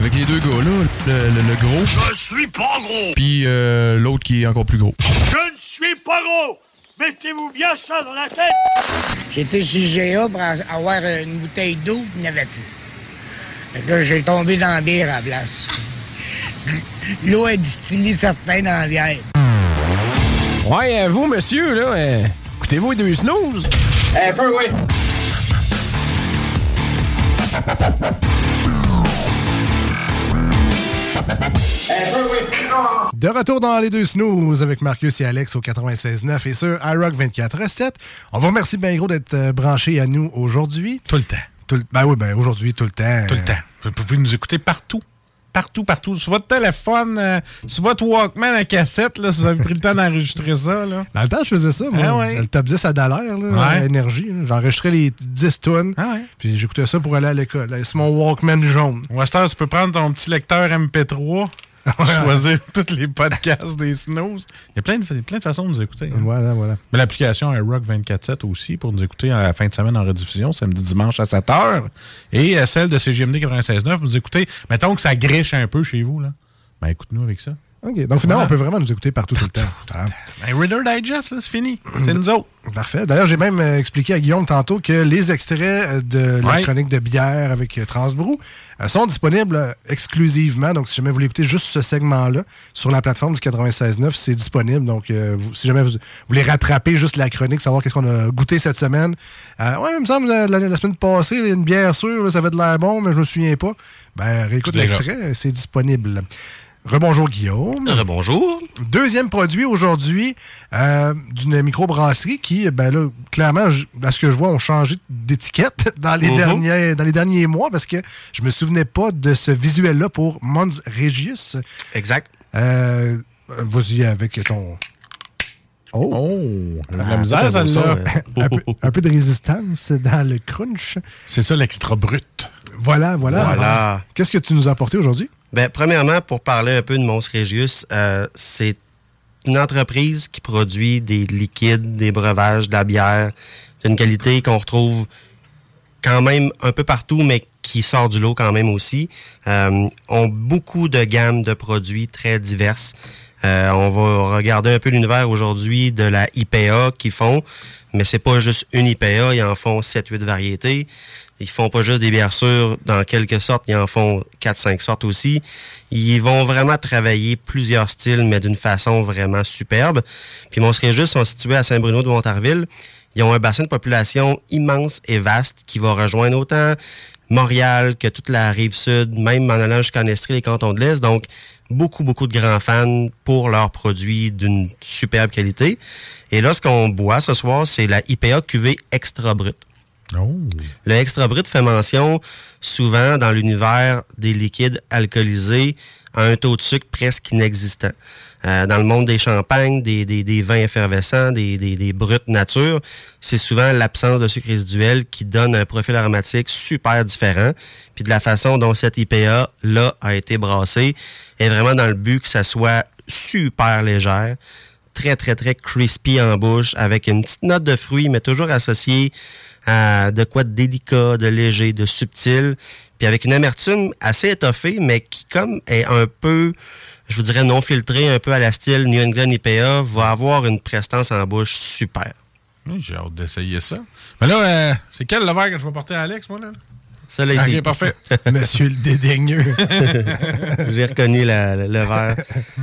Avec les deux gars là, le, le- le gros. Je suis pas gros. Puis euh, l'autre qui est encore plus gros. Je ne suis pas gros. Mettez-vous bien ça dans la tête. J'étais chez GA pour avoir une bouteille d'eau, il n'y avait plus. Fait que là, j'ai tombé dans la bière à la place. L'eau est distillée certains dans la bière. Ouais, vous, monsieur, là, euh, écoutez-vous les deux snooze? Un peu, oui. De retour dans les deux snooze avec Marcus et Alex au 96.9 et sur iRock 24.7. On vous remercie bien gros d'être euh, branchés à nous aujourd'hui. Tout le temps. Tout le- ben oui, ben aujourd'hui, tout le temps. Tout le temps. Vous pouvez nous écouter partout. Partout, partout. Sur votre téléphone, euh, sur votre Walkman à cassette, là, si vous avez pris le temps d'enregistrer ça. Là. Dans le temps, je faisais ça, moi. Ah ouais. Le top 10 à Dallaire, là, Ouais. à énergie. J'enregistrais les 10 tonnes. Puis j'écoutais ça pour aller à l'école. C'est mon Walkman jaune. Heure, tu peux prendre ton petit lecteur MP3, choisir tous les podcasts des Snows. Il y a plein de, plein de façons de nous écouter. hein. Voilà, voilà. Mais l'application iRock 24.7 aussi pour nous écouter à la fin de semaine en rediffusion, samedi, dimanche à 7 h. Et euh, celle de CGMD 96.9, vous écoutez, mettons que ça griche un peu chez vous, là. Ben, écoute-nous avec ça. OK. Donc, finalement, Voilà. on peut vraiment nous écouter partout, tout le temps. Ah. Ben, Reader Digest, là, c'est fini. C'est nous autres. Parfait. D'ailleurs, j'ai même euh, expliqué à Guillaume tantôt que les extraits euh, de la Ouais. chronique de bière avec euh, Transbrou euh, sont disponibles exclusivement. Donc, si jamais vous voulez écouter juste ce segment-là sur la plateforme du 96.9, c'est disponible. Donc, vous- si jamais vous voulez rattraper juste la chronique, savoir qu'est-ce qu'on a goûté cette semaine. Ouais, il me semble, la, la- la semaine passée, une bière sûre, là, ça avait de l'air bon, mais je me souviens pas. Ben, réécoute l'extrait, c'est disponible. Rebonjour Guillaume. Rebonjour. Deuxième produit aujourd'hui euh, d'une microbrasserie qui, ben là, clairement, je- à ce que je vois, ont changé d'étiquette dans les derniers dans les derniers mois parce que je me souvenais pas de ce visuel-là pour Mons Regius. Exact. Euh, Vas-y avec ton. Oh! de la misère, celle-là. un, peu, un peu de résistance dans le crunch. C'est ça l'extra brut. Voilà, voilà. Voilà. Qu'est-ce que tu nous as apporté aujourd'hui? Ben, premièrement, pour parler un peu de Mons Regius, euh, c'est une entreprise qui produit des liquides, des breuvages, de la bière, d'une qualité qu'on retrouve quand même un peu partout, mais qui sort du lot quand même aussi. Euh, ont beaucoup de gammes de produits très diverses. Euh, on va regarder un peu l'univers aujourd'hui de la IPA qu'ils font, mais c'est pas juste une IPA, ils en font 7-8 variétés. Ils font pas juste des bières sûres, dans quelque sorte, ils en font 4-5 sortes aussi. Ils vont vraiment travailler plusieurs styles, mais d'une façon vraiment superbe. Puis Mons Régis sont situés à Saint-Bruno de Montarville. Ils ont un bassin de population immense et vaste qui va rejoindre autant Montréal que toute la rive sud, même en allant jusqu'en Estrie, les cantons de l'Est. Donc, beaucoup, beaucoup de grands fans pour leurs produits d'une superbe qualité. Et là, ce qu'on boit ce soir, c'est la IPA QV Extra Brut. Le extra brut fait mention souvent dans l'univers des liquides alcoolisés à un taux de sucre presque inexistant. Euh, dans le monde des champagnes, des, des- des vins effervescents, des, des, des bruts nature, c'est souvent l'absence de sucre résiduel qui donne un profil aromatique super différent. Puis de la façon dont cette IPA là a été brassée est vraiment dans le but que ça soit super légère, très très très crispy en bouche avec une petite note de fruits mais toujours associée de quoi de délicat, de léger, de subtil, puis avec une amertume assez étoffée mais qui comme est un peu je vous dirais non filtrée, un peu à la style New England IPA, va avoir une prestance en bouche super. J'ai hâte d'essayer ça. Mais là, euh, c'est quel le verre que je vais porter à Alex, moi, là? Ça, là, parfait. Monsieur le dédaigneux. J'ai reconnu la- la- le verre.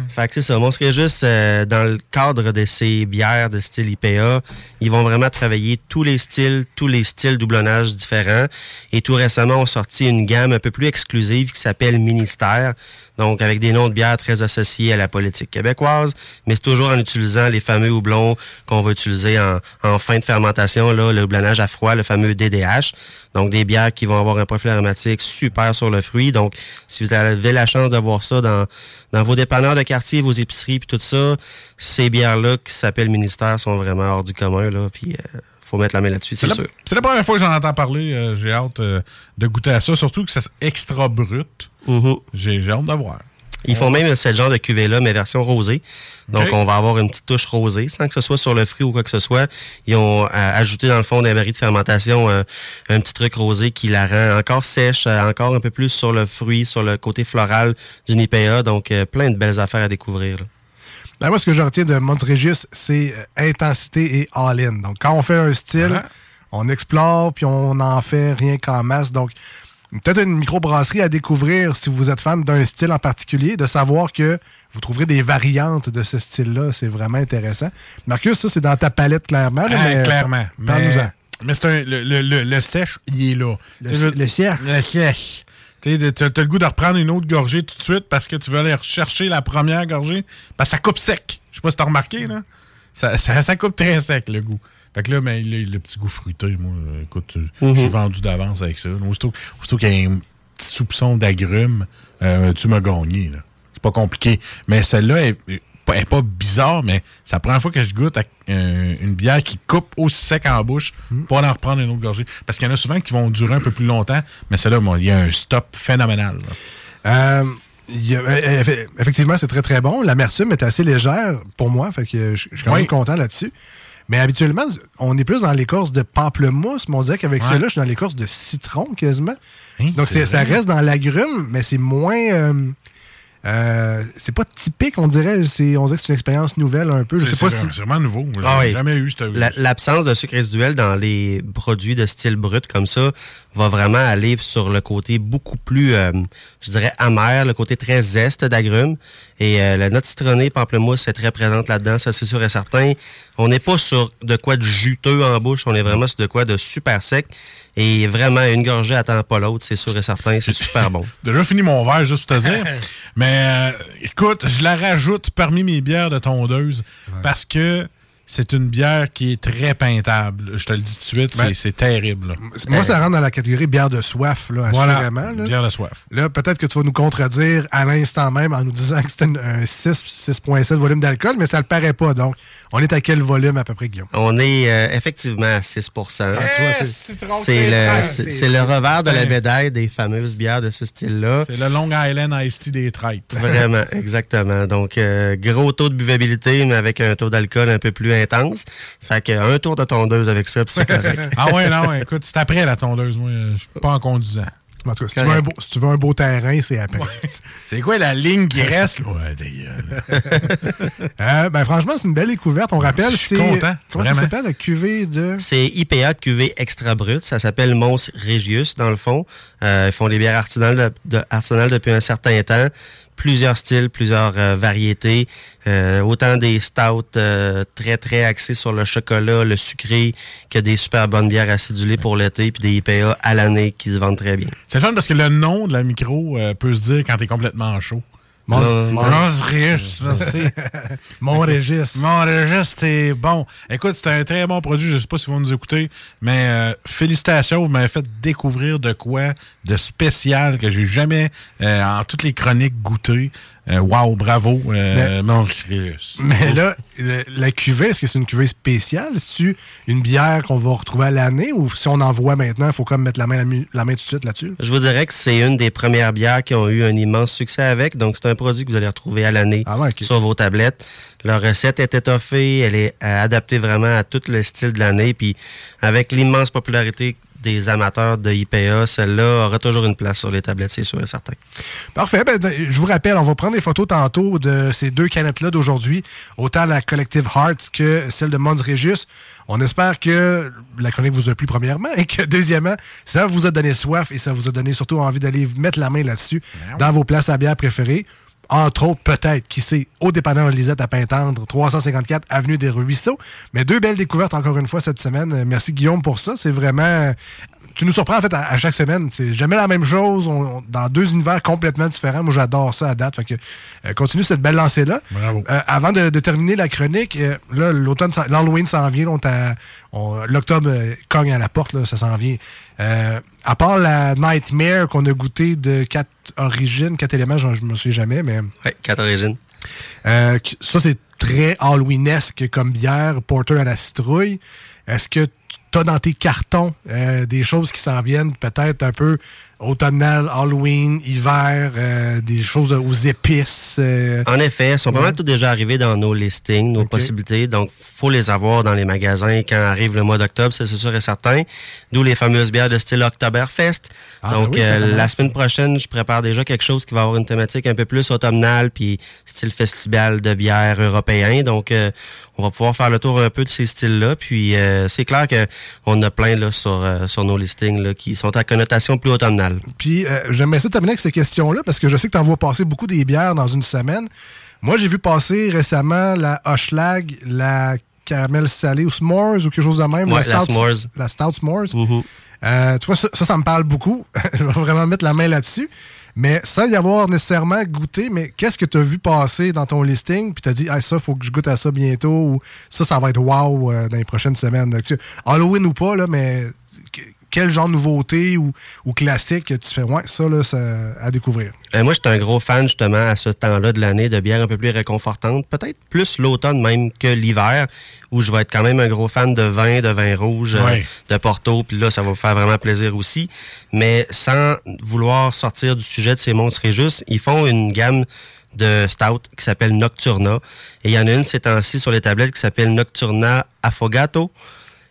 fait que c'est ça. Mon serait juste euh, dans le cadre de ces bières de style IPA, ils vont vraiment travailler tous les styles, tous les styles doublonnage différents. Et tout récemment, on sorti une gamme un peu plus exclusive qui s'appelle Ministère. Donc, avec des noms de bières très associés à la politique québécoise, mais c'est toujours en utilisant les fameux houblons qu'on va utiliser en, en fin de fermentation, là, le houblonnage à froid, le fameux DDH. Donc, des bières qui vont avoir un profil aromatique super sur le fruit. Donc, si vous avez la chance de voir ça dans, dans vos dépanneurs de quartier, vos épiceries, puis tout ça, ces bières-là qui s'appellent Ministère sont vraiment hors du commun, là, puis euh, faut mettre la main là-dessus, c'est la, sûr. c'est la première fois que j'en entends parler. euh, J'ai hâte euh, de goûter à ça, surtout que c'est extra brut. Mm-hmm. J'ai j'ai hâte de voir. Ils font même ce genre de cuvée-là, mais version rosée. Donc, on va avoir une petite touche rosée, sans que ce soit sur le fruit ou quoi que ce soit. Ils ont euh, ajouté dans le fond des barils de fermentation euh, un petit truc rosé qui la rend encore sèche, euh, encore un peu plus sur le fruit, sur le côté floral d'une IPA. Donc, plein de belles affaires à découvrir. là. Ben, moi, ce que je retiens de Montregius, c'est euh, intensité et all-in. Donc, quand on fait un style, Ah. on explore, puis on n'en fait rien qu'en masse. Donc, peut-être une microbrasserie à découvrir si vous êtes fan d'un style en particulier, de savoir que vous trouverez des variantes de ce style-là. C'est vraiment intéressant. Marcus, ça, c'est dans ta palette, clairement. là, Ah, mais, clairement. Mais, mais c'est un, le, le, le, le sèche, il est là. Le s- le sèche. Le sèche. Tu t'as le goût de reprendre une autre gorgée tout de suite parce que tu veux aller rechercher la première gorgée? Parce que ça coupe sec. Je sais pas si t'as remarqué, là. Ça, ça, ça coupe très sec, le goût. Fait que là, mais, le, le petit goût fruité, moi, euh, écoute, euh, je suis vendu d'avance avec ça. Aussitôt, aussitôt qu'il y a un petit soupçon d'agrumes, euh, tu m'as gagné, là. C'est pas compliqué. Mais celle-là pas- pas bizarre, mais c'est la première fois que je goûte à, euh, une bière qui coupe aussi sec en bouche pour en reprendre une autre gorgée. Parce qu'il y en a souvent qui vont durer un peu plus longtemps, mais celle-là, il y a un stop phénoménal. Euh, il y a- euh, eff- effectivement, c'est très très bon. L'amertume est assez légère pour moi, fait que je je suis quand Oui. même content là-dessus. Mais habituellement, on est plus dans l'écorce de pamplemousse, mais on dirait qu'avec Ouais. celle-là, je suis dans l'écorce de citron quasiment. Hein, Donc ça reste dans l'agrume, mais c'est moins. euh, euh, c'est pas typique, on dirait. C'est, on dirait que c'est une expérience nouvelle un peu. Je C'est sais pas si. vraiment- c'est vraiment nouveau. Moi, J'ai Ah oui. jamais eu cette La- L'absence de sucre résiduel dans les produits de style brut comme ça va vraiment aller sur le côté beaucoup plus, euh, je dirais, amer, le côté très zeste d'agrumes. Et euh, la note citronnée, pamplemousse, est très présente là-dedans, ça c'est sûr et certain. On n'est pas sur de quoi de juteux en bouche, on est vraiment sur de quoi de super sec. Et vraiment, une gorgée attend pas l'autre, c'est sûr et certain, c'est super bon. Déjà fini mon verre, juste pour te dire. Mais euh, écoute, je la rajoute parmi mes bières de tondeuse parce que c'est une bière qui est très peintable. Je te le dis tout de suite, Ben, c'est- c'est terrible. là. Moi, ça rentre dans la catégorie bière de soif, là, Voilà, assurément. là. bière de soif. Là, peut-être que tu vas nous contredire à l'instant même en nous disant que c'était une- un 6, 6,7 volume d'alcool, mais ça le paraît pas. Donc, on est à quel volume à peu près, Guillaume? On est euh, effectivement à 6 Ah, C'est le, c'est- c'est le revers de la médaille des fameuses bières de ce style-là. C'est le Long Island Iced Tea des traites. Vraiment, exactement. Donc, euh, gros taux de buvabilité, mais avec un taux d'alcool un peu plus intense. Fait que un tour de tondeuse avec ça, puis c'est correct. ah ouais, non, ouais, écoute, c'est après la tondeuse. Moi, je suis pas en conduisant. En tout cas, si tu, veux un beau, si tu veux un beau terrain, c'est après. C'est quoi la ligne qui reste? Là? Ouais, d'ailleurs. Euh, ben, franchement, c'est une belle découverte. On rappelle, Je suis c'est. content, Comment ça s'appelle, la cuvée de? C'est IPA cuvée extra brute. Ça s'appelle Mons Regius, dans le fond. Euh, ils font des bières artisanales, de- artisanales depuis un certain temps. Plusieurs styles, plusieurs euh, variétés. Euh, autant des stouts euh, très, très axés sur le chocolat, le sucré, que des super bonnes bières acidulées pour l'été, puis des IPA à l'année qui se vendent très bien. C'est fun parce que le nom de la micro peut se dire quand t'es complètement chaud. Mon- Euh, mon- Mon merci. Mon Régis. Mon Régis, c'est bon. Écoute, c'est un très bon produit. Je sais pas si vous nous écoutez, mais euh, félicitations. Vous m'avez fait découvrir de quoi de spécial que j'ai jamais, euh, en toutes les chroniques, goûté. Euh, wow, bravo. Euh. Mais là, le- la cuvée, est-ce que c'est une cuvée spéciale? C'est-tu une bière qu'on va retrouver à l'année? Ou si on en voit maintenant, il faut comme mettre la main, la, main tout de suite là-dessus? Je vous dirais que c'est une des premières bières qui ont eu un immense succès avec. Donc, c'est un produit que vous allez retrouver à l'année sur vos tablettes. La recette est étoffée, elle est adaptée vraiment à tout le style de l'année. Puis, avec l'immense popularité des amateurs de IPA, celle-là aura toujours une place sur les tablettes, c'est sûr et certain. Parfait. Ben, je vous rappelle, on va prendre des photos tantôt de ces deux canettes-là d'aujourd'hui, autant la Collective Hearts que celle de Mons Régis. On espère que la chronique vous a plu premièrement et que deuxièmement, ça vous a donné soif et ça vous a donné surtout envie d'aller mettre la main là-dessus dans vos places à bière préférées. Entre autres, peut-être, qui sait, au dépanneur Lisette à Pintendre, 354 Avenue des Ruisseaux. Mais deux belles découvertes encore une fois cette semaine. Euh, Merci Guillaume pour ça. C'est vraiment tu nous surprends en fait à, à chaque semaine. C'est jamais la même chose, on- on- dans deux univers complètement différents. Moi, j'adore ça à date. Fait que, euh, continue cette belle lancée-là. Bravo. Euh, avant de, de terminer la chronique, euh, là, l'automne, l'Halloween s'en vient. là, on t'a- on- L'octobre euh, cogne à la porte, là, ça s'en vient. Euh, à part la Nightmare qu'on a goûté de quatre origines, quatre éléments, je, je me souviens jamais, mais. Oui, quatre origines. Euh, ça, c'est très Halloweenesque comme bière, porter à la citrouille. Est-ce que tu as dans tes cartons euh, des choses qui s'en viennent peut-être un peu automnal, Halloween, hiver, euh, des choses aux épices. euh, En effet, ils sont pas mal tous déjà arrivés dans nos listings, nos possibilités. Donc, faut les avoir dans les magasins quand arrive le mois d'octobre, c'est sûr et certain. D'où les fameuses bières de style Oktoberfest. Ah, Donc, ben oui, euh, la semaine prochaine, je prépare déjà quelque chose qui va avoir une thématique un peu plus automnale, puis style festival de bière européen. Donc, euh, on va pouvoir faire le tour un peu de ces styles-là. Puis, euh, c'est clair que on a plein là sur euh, sur nos listings là, qui sont à connotation plus automnale. Puis euh, j'aimerais ça terminer avec ces questions-là parce que je sais que tu en vois passer beaucoup des bières dans une semaine. Moi, j'ai vu passer récemment la Hochelag, la caramel salée ou s'mores ou quelque chose de même. Ouais, la s'mores. La Stout s'mores. Euh, tu vois, ça, ça, ça me parle beaucoup. je vais vraiment mettre la main là-dessus. Mais sans y avoir nécessairement goûté, mais qu'est-ce que tu as vu passer dans ton listing? Puis tu as dit, ah, ça, faut que je goûte à ça bientôt. Ou ça, ça va être wow euh, dans les prochaines semaines. Halloween ou pas, là, mais quel genre de nouveauté ou, ou classique que tu fais, ouais, ça, là, ça, à découvrir. Euh, moi, je suis un gros fan, justement, à ce temps-là de l'année, de bières un peu plus réconfortantes. Peut-être plus l'automne même que l'hiver, où je vais être quand même un gros fan de vin, de vin rouge, euh, de Porto, puis là, ça va me faire vraiment plaisir aussi. Mais sans vouloir sortir du sujet de ces monstres juste, ils font une gamme de stout qui s'appelle Nocturna. Et il y en a une ces temps-ci sur les tablettes qui s'appelle Nocturna Affogato.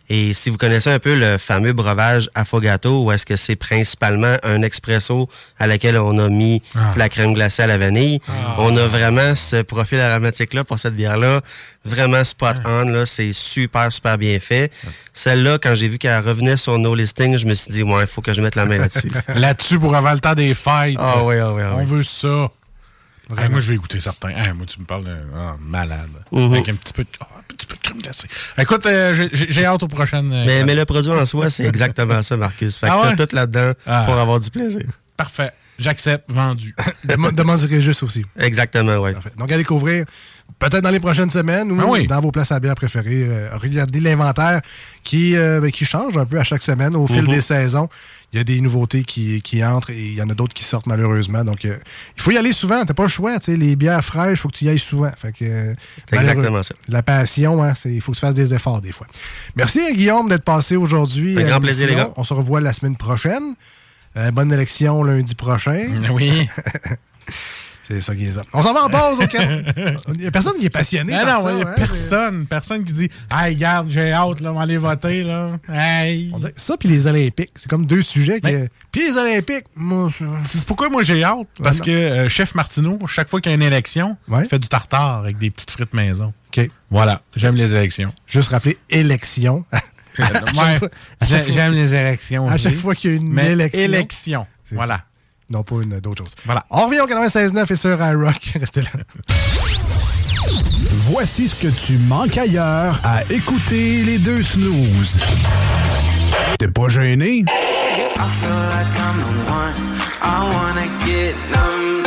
Et si vous connaissez un peu le fameux breuvage Affogato, où est-ce que c'est principalement un expresso à laquelle on a mis Ah. la crème glacée à la vanille, on a vraiment ce profil aromatique-là pour cette bière-là. Vraiment spot on, là, c'est super, super bien fait. Celle-là, quand j'ai vu qu'elle revenait sur nos listings, je me suis dit, ouais, il faut que je mette la main là-dessus. Là-dessus pour avant le temps des fêtes. Ah oui, ah oui, ah On oui. veut ça. Hey, moi, je vais écouter certains. Hey, moi, tu me parles ah, malade. Mhm. Avec un petit peu de, ah, un petit peu de crème glacée. Écoute, euh, j'ai- hâte aux prochaines. euh, Mais, mais le produit en soi, c'est exactement ça, Marcus. Fait que Ah ouais? t'as tout là-dedans Ah. pour avoir du plaisir. Parfait. J'accepte. Vendu. Dem- Demande juste aussi. Exactement, oui. Donc, à découvrir peut-être dans les prochaines semaines ou Ah oui. dans vos places à bière préférées. Euh, regardez l'inventaire qui, euh, ben, qui change un peu à chaque semaine au fil Mhm. des saisons. Il y a des nouveautés qui, qui entrent et il y en a d'autres qui sortent malheureusement. Donc, euh, il faut y aller souvent. T'as pas le choix. Les bières fraîches, il faut que tu y ailles souvent. Fait que, euh, C'est exactement ça. La passion, hein, il faut que tu fasses des efforts des fois. Merci à Guillaume d'être passé aujourd'hui. Un grand plaisir, les gars. On se revoit la semaine prochaine. Euh, bonne élection lundi prochain. Oui. C'est ça qui est ça. On s'en va en pause, OK? Il n'y a personne qui est passionné. Mais par non, ça, il n'y a hein? personne. Personne qui dit Hey, regarde, j'ai hâte, là, on va aller voter, là. Hey. On dirait ça puis les Olympiques. C'est comme deux sujets. qui- Puis les Olympiques, moi, je- C'est pourquoi moi j'ai hâte. Parce que euh, Chef Martineau, chaque fois qu'il y a une élection, il fait du tartare avec des petites frites maison. OK. Voilà, j'aime les élections. Juste rappeler élection. J'aime les élections. À aussi. chaque fois qu'il y a une Mais élection. élection. Voilà. ça. Non, pas une d'autre chose. Voilà. On revient au 96.9 et sur iRock. Restez là. Voici ce que tu manques ailleurs à écouter les deux snooze. T'es pas gêné? I feel like I'm the one. I wanna get numb,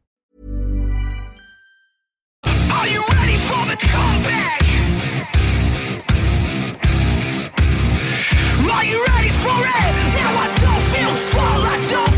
Are you ready for the comeback? Are you ready for it? Now I don't feel full, I don't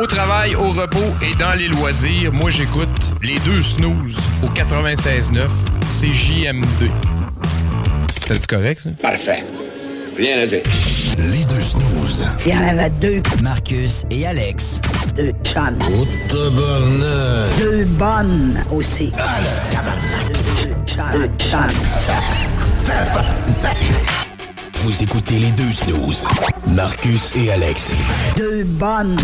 Au travail, au repos et dans les loisirs, moi j'écoute les deux snooze au 96.9 CJMD. C'est correct ça? Parfait. Rien à dire. Les deux snooze. Il y en avait deux. Marcus et Alex. Deux chums. Deux bonnes aussi. Deux chums. Vous écoutez les deux snooze. Marcus et Alex. Deux bonnes.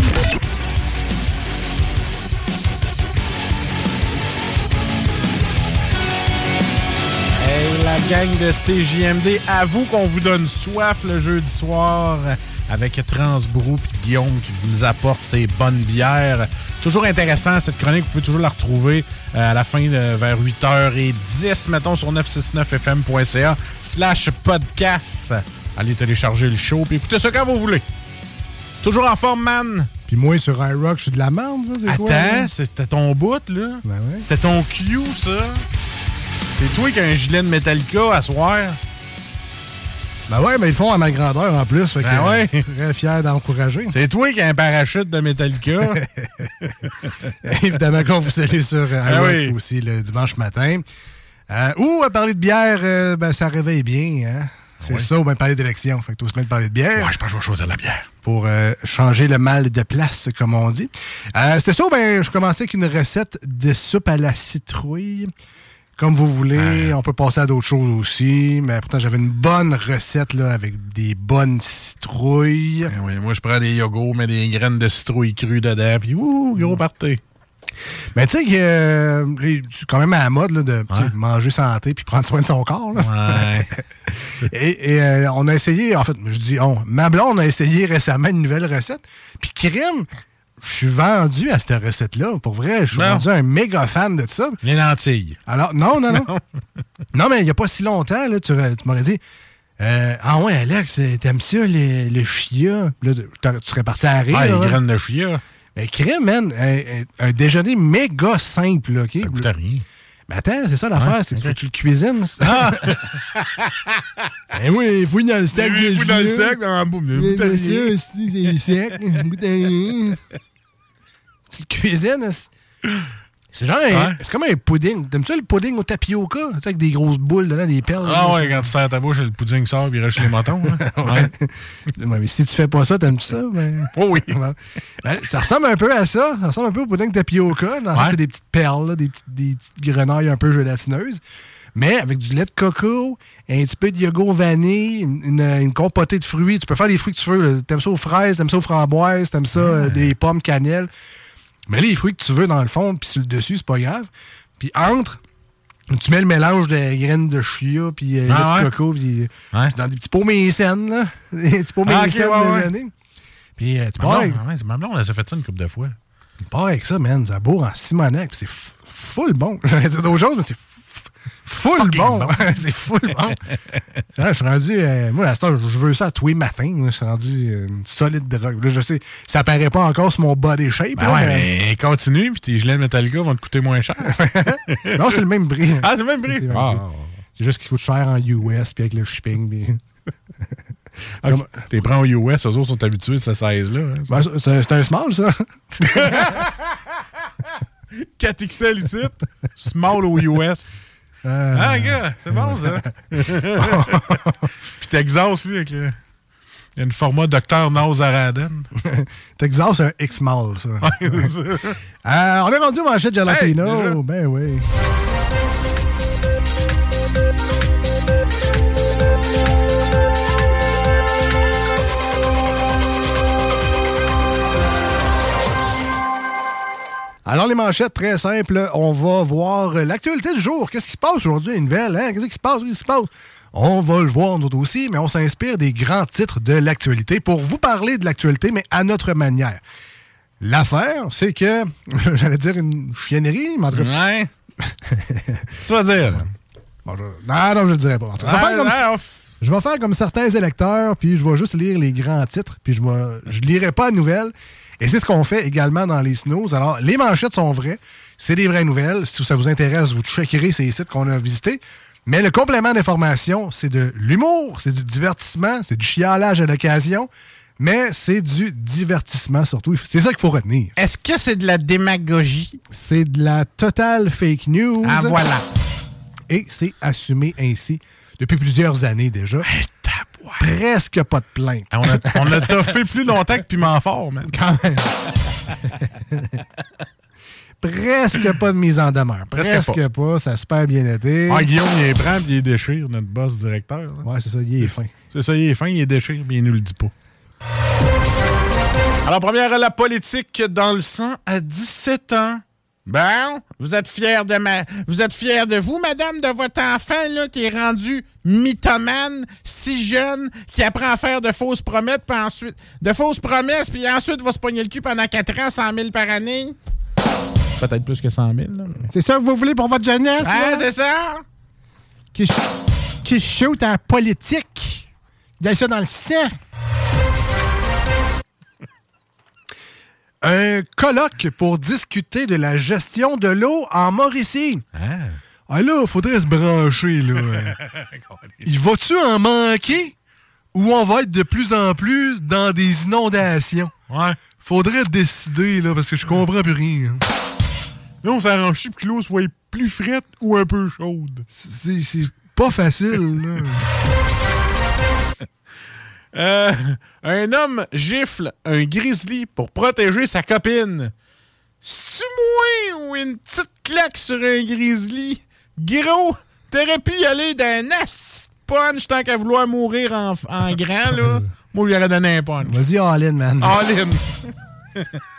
La gang de CJMD, avoue qu'on vous donne soif le jeudi soir avec Transbrou et Guillaume qui nous apporte ses bonnes bières. Toujours intéressant, cette chronique, vous pouvez toujours la retrouver euh, à la fin de, vers 8h10, mettons, sur 969fm.ca slash podcast. Allez télécharger le show, puis écoutez ça quand vous voulez. Toujours en forme, man! Puis moi, sur iRock, je suis de la merde, ça, c'est quoi? Attends, c'était ton bout, là. Ben ouais. C'était ton cue, ça. C'est toi qui as un gilet de Metallica à soir? Ben ouais, mais ils le font à ma grandeur en plus. Fait que, Ben ouais. euh, Très fier d'encourager. C'est toi qui as un parachute de Metallica? Évidemment qu'on vous salue sur oui. aussi le dimanche matin. Euh, ou à parler de bière, euh, ben, ça réveille bien. Hein? C'est oui. ça, ou bien parler d'élection. Fait que tout se met de parler de bière. Ouais, je pense que je vais choisir la bière. Pour euh, changer le mal de place, comme on dit. C'était ça, ben, je commençais avec une recette de soupe à la citrouille. Comme vous voulez, on peut passer à d'autres choses aussi, mais pourtant j'avais une bonne recette là, avec des bonnes citrouilles. Ben oui, moi, je prends des yogourts, mets des graines de citrouille crues dedans, puis ouh, gros Mm. party. Mais tu sais que euh, c'est quand même à la mode là, de manger santé puis prendre soin de son corps. là. Ouais. et et, euh, on a essayé, en fait, je dis on, ma blonde a essayé récemment une nouvelle recette. Puis crème, je suis vendu à cette recette-là. Pour vrai, je suis Non. rendu un méga fan de ça. Les lentilles. Alors, non, non, non. non, mais il n'y a pas si longtemps, là, tu, aurais- tu m'aurais dit euh, Ah ouais, Alex, t'aimes ça, les, les chia? Là, tu serais parti à rire. Ah, les là. graines de chia. Ben, crème, man, un, un- un déjeuner méga simple, là, OK? Ça coûte rien. Ben attends, c'est ça l'affaire, Ouais, c'est que tu le cuisines. Ah! ben oui, fouille dans le sac. Oui, fouille dans le là. dans la boum, Mais si, c'est sec. tu le cuisines. C'est- genre, un- Ouais. c'est comme un pudding. T'aimes ça le pudding au tapioca? Tu sais, avec des grosses boules dedans, des perles. Ah ouais, quand tu serres ta bouche, le pudding sort puis il reste les motons. hein. Ouais. Ouais, mais si tu fais pas ça, t'aimes-tu ça? Ben... Oh oui. Ben, ça ressemble un peu à ça. Ça ressemble un peu au pudding tapioca. Dans Ouais. c'est des petites perles, là, des, petites, des petites grenailles un peu gélatineuses. Mais avec du lait de coco, un petit peu de yogourt vanille, une, une compotée de fruits. Tu peux faire les fruits que tu veux. T'aimes ça aux fraises, t'aimes ça aux framboises, t'aimes ça euh, des pommes cannelle. Mais les fruits que tu veux dans le fond, puis sur le dessus, c'est pas grave. Puis entre, tu mets le mélange de graines de chia, puis euh, Ah de ouais? coco, puis euh, dans des petits pots mécènes, là. Des petits pots Ah, mécènes ouais. Puis euh, tu pars avec- ma blonde, elle s'est fait ça une couple de fois. pas avec ça, man. Ça bourre en Simonac. puis C'est full bon. J'allais dire d'autres choses, mais c'est full bon. bon. c'est full bon. Je suis rendu. euh, moi, à ce temps, je veux ça tous les matins. Je suis rendu euh, une solide drogue. Là, je sais, ça paraît pas encore sur mon body shape. Ben là, ouais, mais- mais continue, puis tes gilets de Metallica vont te coûter moins cher. Non, c'est le même prix. Ah, c'est le même prix? C'est Ah. Juste qu'il coûte cher en US puis avec le shipping. puis- Ah, T'es prends au US, eux autres sont habitués de ce size-là. hein. Ben, c'est un small, ça. 4XL ici, small au US. Ah, gars, c'est bon, ça. Puis Texas, lui, avec le... Il y a une format Docteur Nose Araden. Texas, c'est un X-Mall, ça. Ouais, c'est ça. Euh, on est rendu au manchette. Hey, déjà? ben oui. Alors, les manchettes, très simples. On va voir l'actualité du jour. Qu'est-ce qui se passe aujourd'hui? Une nouvelle, hein? Qu'est-ce qui se passe? Qu'est-ce qui se passe? On va le voir, nous aussi, mais on s'inspire des grands titres de l'actualité pour vous parler de l'actualité, mais à notre manière. L'affaire, c'est que, j'allais dire une chiennerie, mais en tout cas. Ouais. Tu vas dire. Bon, je- Non, non, je le dirais pas. Je, vais Ah, faire comme, je vais faire comme certains électeurs, puis je vais juste lire les grands titres, puis je ne je lirai pas de nouvelles. Et c'est ce qu'on fait également dans les snooze. Alors, les manchettes sont vraies. C'est des vraies nouvelles. Si ça vous intéresse, vous checkerez ces sites qu'on a visités. Mais le complément d'information, c'est de l'humour, c'est du divertissement, c'est du chialage à l'occasion, mais c'est du divertissement surtout. C'est ça qu'il faut retenir. Est-ce que c'est de la démagogie? C'est de la totale fake news. Ah, voilà. Et c'est assumé ainsi depuis plusieurs années déjà. Presque pas de plainte. On a, on a toffé plus longtemps que Piment Fort, man. Quand même. Presque pas de mise en demeure. Presque Presque, pas. Ça a super bien été. Ah, Guillaume, il est prend puis il est déchire, notre boss directeur. là. Ouais, c'est ça, il est fin. C'est ça, il est fin, il est déchire, mais il nous le dit pas. Alors, première, la politique dans le sang à 17 ans. Bon, vous êtes fiers de ma... Vous êtes fiers de vous, madame, de votre enfant, là, qui est rendu mythomane, si jeune, qui apprend à faire de fausses promesses, puis ensuite... De fausses promesses, puis ensuite va se pogner le cul pendant 4 ans, 100 000 par année? Peut-être plus que 100 000, là. C'est ça que vous voulez pour votre jeunesse? Ah, là? c'est ça? Qui, qui shoot en politique. Il y a ça dans le sang. Un colloque pour discuter de la gestion de l'eau en Mauricie. Ah là, faudrait se brancher, là. Il va-tu en manquer ou on va être de plus en plus dans des inondations? Ouais. Faudrait décider, là, parce que je comprends plus rien. Là, on s'arrange pour que l'eau soit plus frette ou un peu chaude? C'est c'est pas facile, là. Euh, un homme gifle un grizzly pour protéger sa copine. C'est-tu moi ou une petite claque sur un grizzly? Gros, t'aurais pu y aller d'un ast punch tant qu'à vouloir mourir en, en grand, là. Moi, je lui aurais donné un punch. Vas-y, all-in, man. All-in.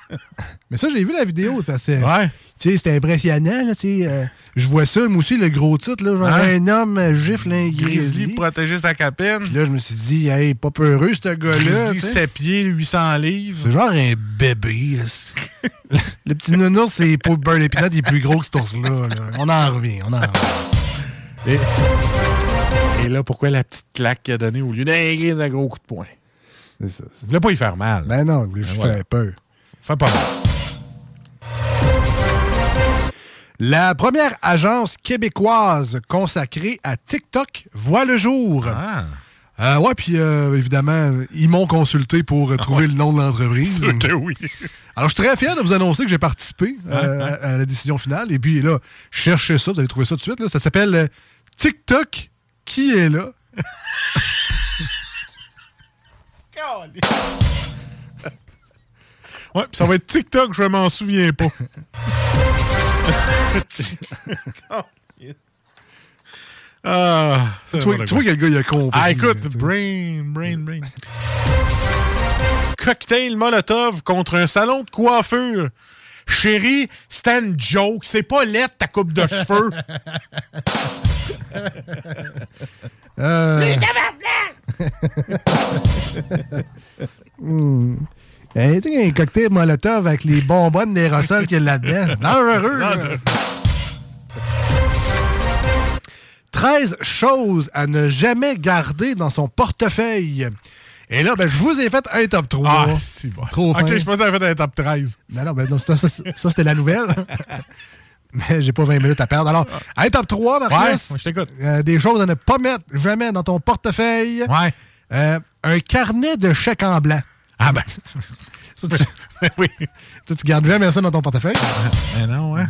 Mais ça, j'ai vu la vidéo, parce que... Ouais. Tu sais, c'était impressionnant, là, euh, je vois ça, moi aussi, le gros titre, là, genre Hein? un homme euh, gifle un Grizzly protéger sa copine. Puis là, je me suis dit, hey, pas peureux, ce gars-là. Grizzly, tu sais. 7 pieds, 800 livres. C'est genre un bébé. le petit nounours, c'est pour le beurre d'épinard, il est plus gros que cet ours-là. là. On en revient, on en revient. Et, et là, pourquoi la petite claque qu'il a donnée au lieu d'un gros coup de poing? C'est ça. Il voulait pas y faire mal. Ben non, il voulait juste voilà. faire peur. Fait pas mal. La première agence québécoise consacrée à TikTok voit le jour. Euh, ouais, puis euh, évidemment, ils m'ont consulté pour euh, trouver le nom de l'entreprise. Que oui. Alors, je suis très fier de vous annoncer que j'ai participé euh, Ouais, ouais. à la décision finale. Et puis là, cherchez ça, vous allez trouver ça tout de suite. là. Ça s'appelle TikTok qui est là? Ouais, puis ça va être TikTok, je m'en souviens pas. ah, Tu vois, tu vois que le gars, il a compris. Ah, écoute, brain, brain, brain. Cocktail Molotov contre un salon de coiffure. Chérie, c'était une joke. C'est pas laid ta coupe de cheveux. Euh. Hein, tu sais, un cocktail Molotov avec les bonbonnes d'aérosol qu'il y a là-dedans. Dangereux. là. 13 choses à ne jamais garder dans son portefeuille. Et là, ben, je vous ai fait un top 3. Ah, si bon. Trop Ok, fin. je pensais que fait un top 13. Non, non, ben non, ça, ça, ça, c'était la nouvelle. Mais j'ai pas 20 minutes à perdre. Alors, un top 3, Marcus. Ouais, je t'écoute. Euh, des choses à ne pas mettre jamais dans ton portefeuille. Ouais. Euh, un carnet de chèques en blanc. Ah ben. Ça, tu, oui. Tu, tu gardes jamais ça dans ton portefeuille? Mais non, ouais.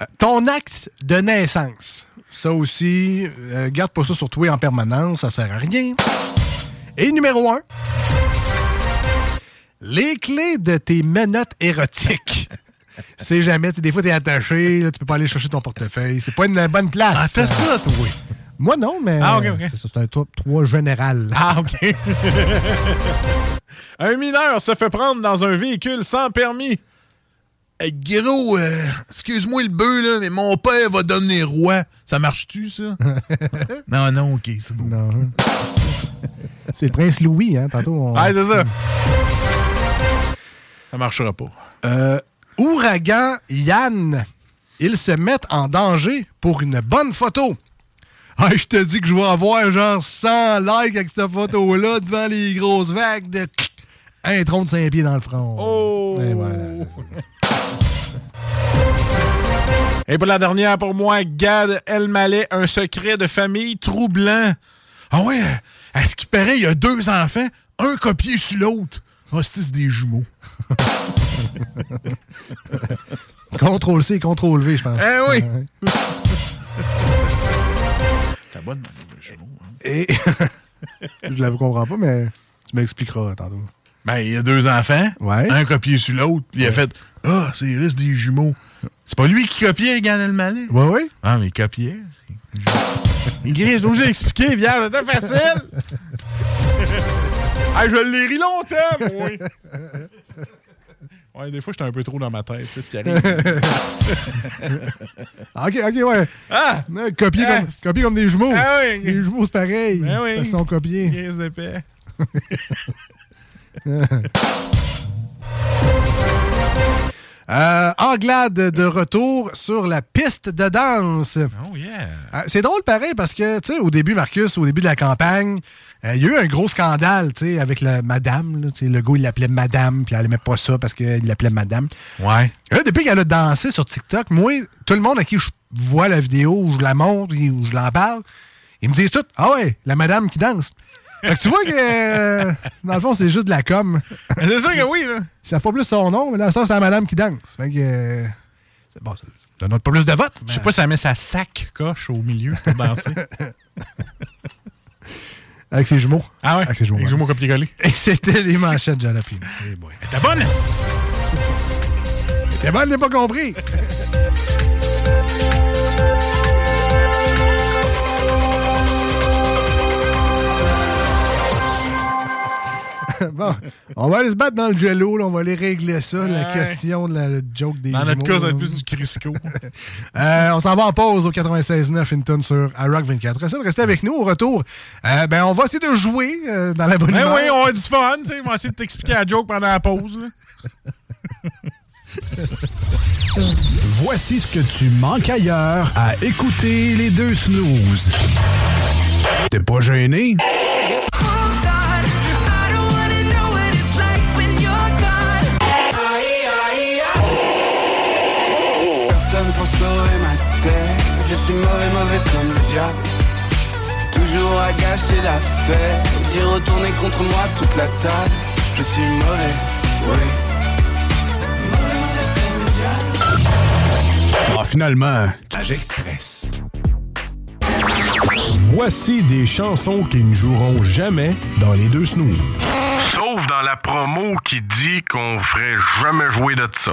Euh, ton acte de naissance. Ça aussi, euh, garde pas ça sur toi en permanence, ça sert à rien. Et numéro 1. Les clés de tes menottes érotiques. C'est jamais, des fois, t'es attaché, là, tu peux pas aller chercher ton portefeuille. C'est pas une bonne place. Ah, t'as ça, toi. Moi, non, mais. Ah, ok, ok. C'est un top 3 général. Ah, OK. un mineur se fait prendre dans un véhicule sans permis. Hey, gros, euh, excuse-moi le bœuf, là, mais mon père va devenir roi. Ça marche-tu, ça? non, non, OK, c'est bon. Non. C'est Prince Louis, hein, tantôt. on- Ouais, c'est ça. Ça marchera pas. Euh, ouragan Yann. Ils se mettent en danger pour une bonne photo. Hey, je te dis que je vais avoir genre 100 likes avec cette photo-là devant les grosses vagues de un tronc de 5 pieds dans le front. Oh! Et voilà. Et pour la dernière, pour moi, Gad Elmaleh, un secret de famille troublant. Ah ouais, à ce qui paraît, il y a deux enfants, un copié sur l'autre. Ah, c'est c'est des jumeaux. Contrôle C, contrôle V, je pense. Eh oui! T'as bonne jumeaux. hein. Et je la comprends pas, mais tu m'expliqueras tantôt. Ben, il y a deux enfants, Ouais. un copié sur l'autre, puis il a fait Ah, c'est risque des jumeaux. C'est pas lui qui copiait Gad Elmaleh? Ouais, ouais. Ah, mais il copiait. Il grise, j'ai obligé d'expliquer, vierge, c'était facile! ah, je l'ai ri longtemps, moi! Ouais, des fois, j'étais un peu trop dans ma tête, c'est ce qui arrive. ok, ok, ouais. Ah! Copier, Ah, comme, copier comme des jumeaux. Ah oui. Les jumeaux, c'est pareil. Ah oui. Ils sont copiés. Épais. Euh, Anglade de retour sur la piste de danse. Oh yeah! Euh, c'est drôle pareil parce que, tu sais, au début, Marcus, au début de la campagne, euh, il y a eu un gros scandale, tu sais, avec la madame. là, le gars, il l'appelait madame, puis elle aimait pas ça parce qu'il l'appelait madame. Ouais. Là, depuis qu'elle a dansé sur TikTok, moi, tout le monde à qui je vois la vidéo, ou je la montre, ou je l'en parle, ils me disent tout Ah ouais, la madame qui danse. Fait que tu vois que, euh, dans le fond, c'est juste de la com. C'est sûr que oui, là. Ils savent pas plus son nom, mais là, ça, c'est la madame qui danse. Fait que. euh, c'est bon, ça ça donne pas plus de votes. Je sais pas si elle met sa sac coche au milieu pour danser. Avec ses jumeaux. Ah ouais? Avec ses jumeaux. Les ouais. jumeaux copier-coller. Et c'était les manchettes de Jalapino. T'es bonne? T'es bonne, n'est pas compris. bon, on va aller se battre dans le jello, là, on va aller régler ça, la question de la joke des Dans notre cas, ça va plus du Crisco. Euh, on s'en va en pause au 96.9 Hinton sur iRock 24. Essayez de rester avec nous. Au retour, euh, ben, on va essayer de jouer euh, dans la bonne Ben oui, on a du fun, tu sais. On va essayer de t'expliquer la joke pendant la pause. Voici ce que tu manques ailleurs à écouter les deux snooze. T'es pas gêné? Je suis mauvais, mauvais comme le diable Toujours à gâcher la fête J'ai retourné contre moi toute la table Je suis mauvais, oui Ah, finalement, Magic Stress. Voici des chansons qui ne joueront jamais dans les deux snooze. Sauf dans la promo qui dit qu'on ferait jamais jouer de ça.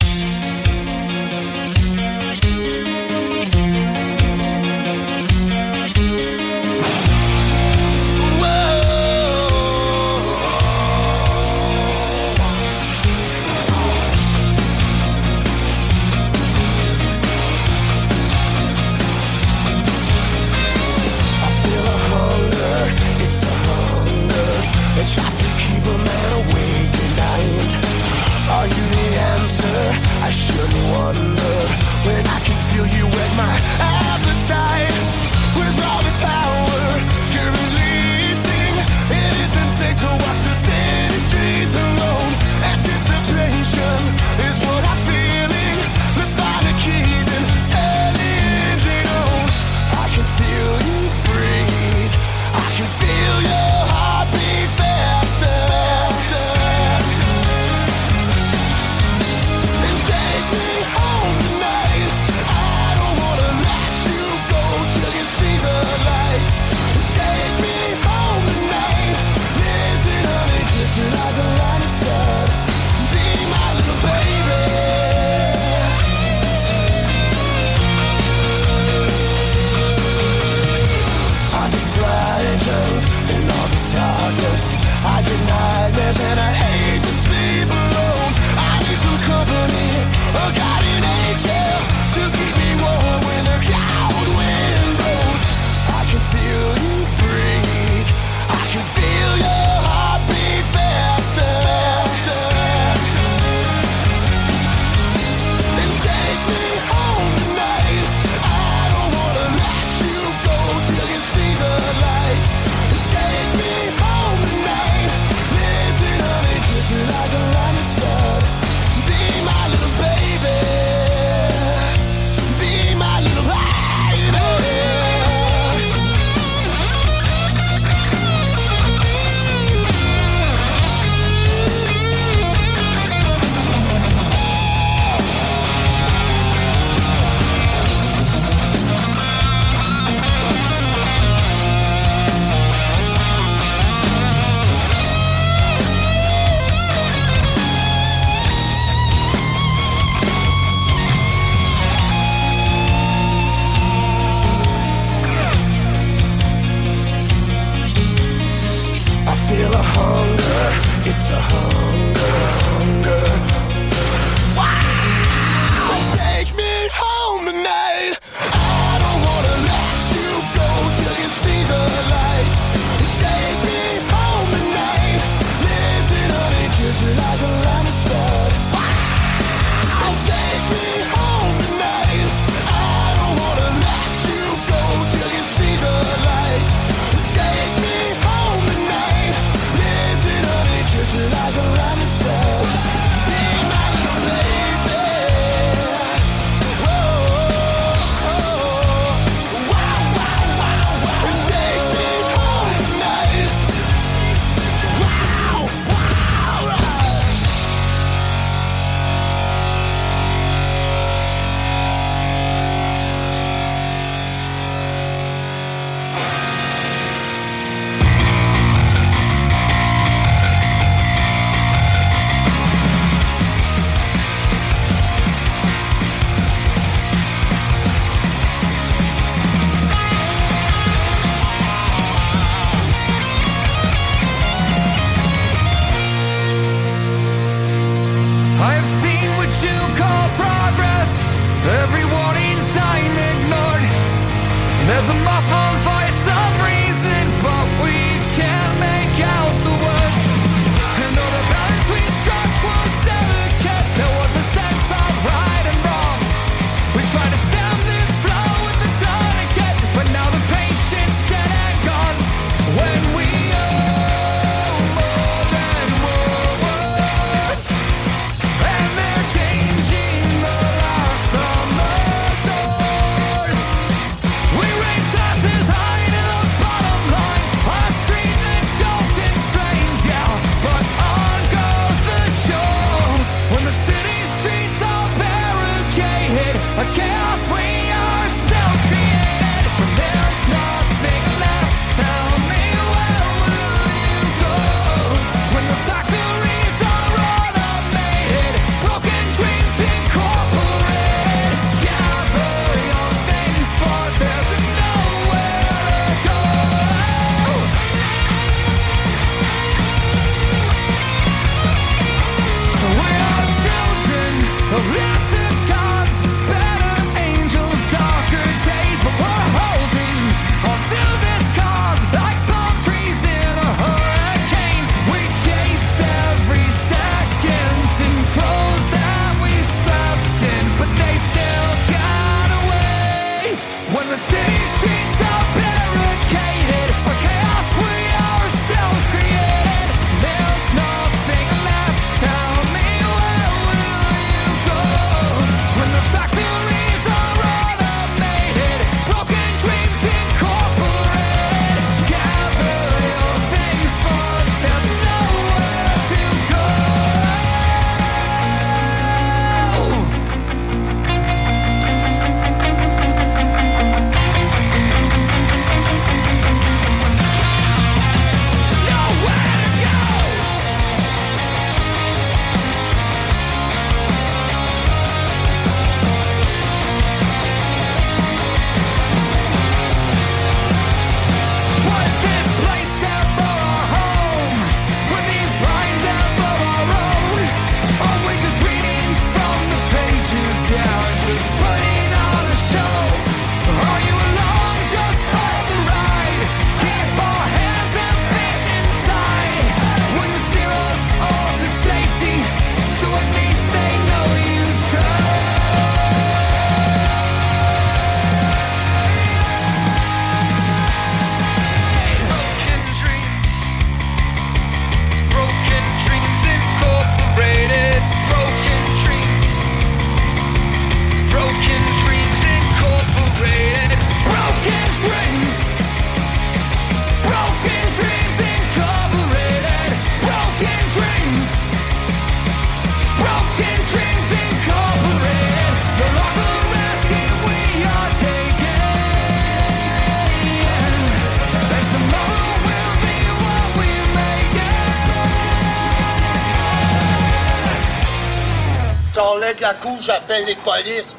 j'appelle les polices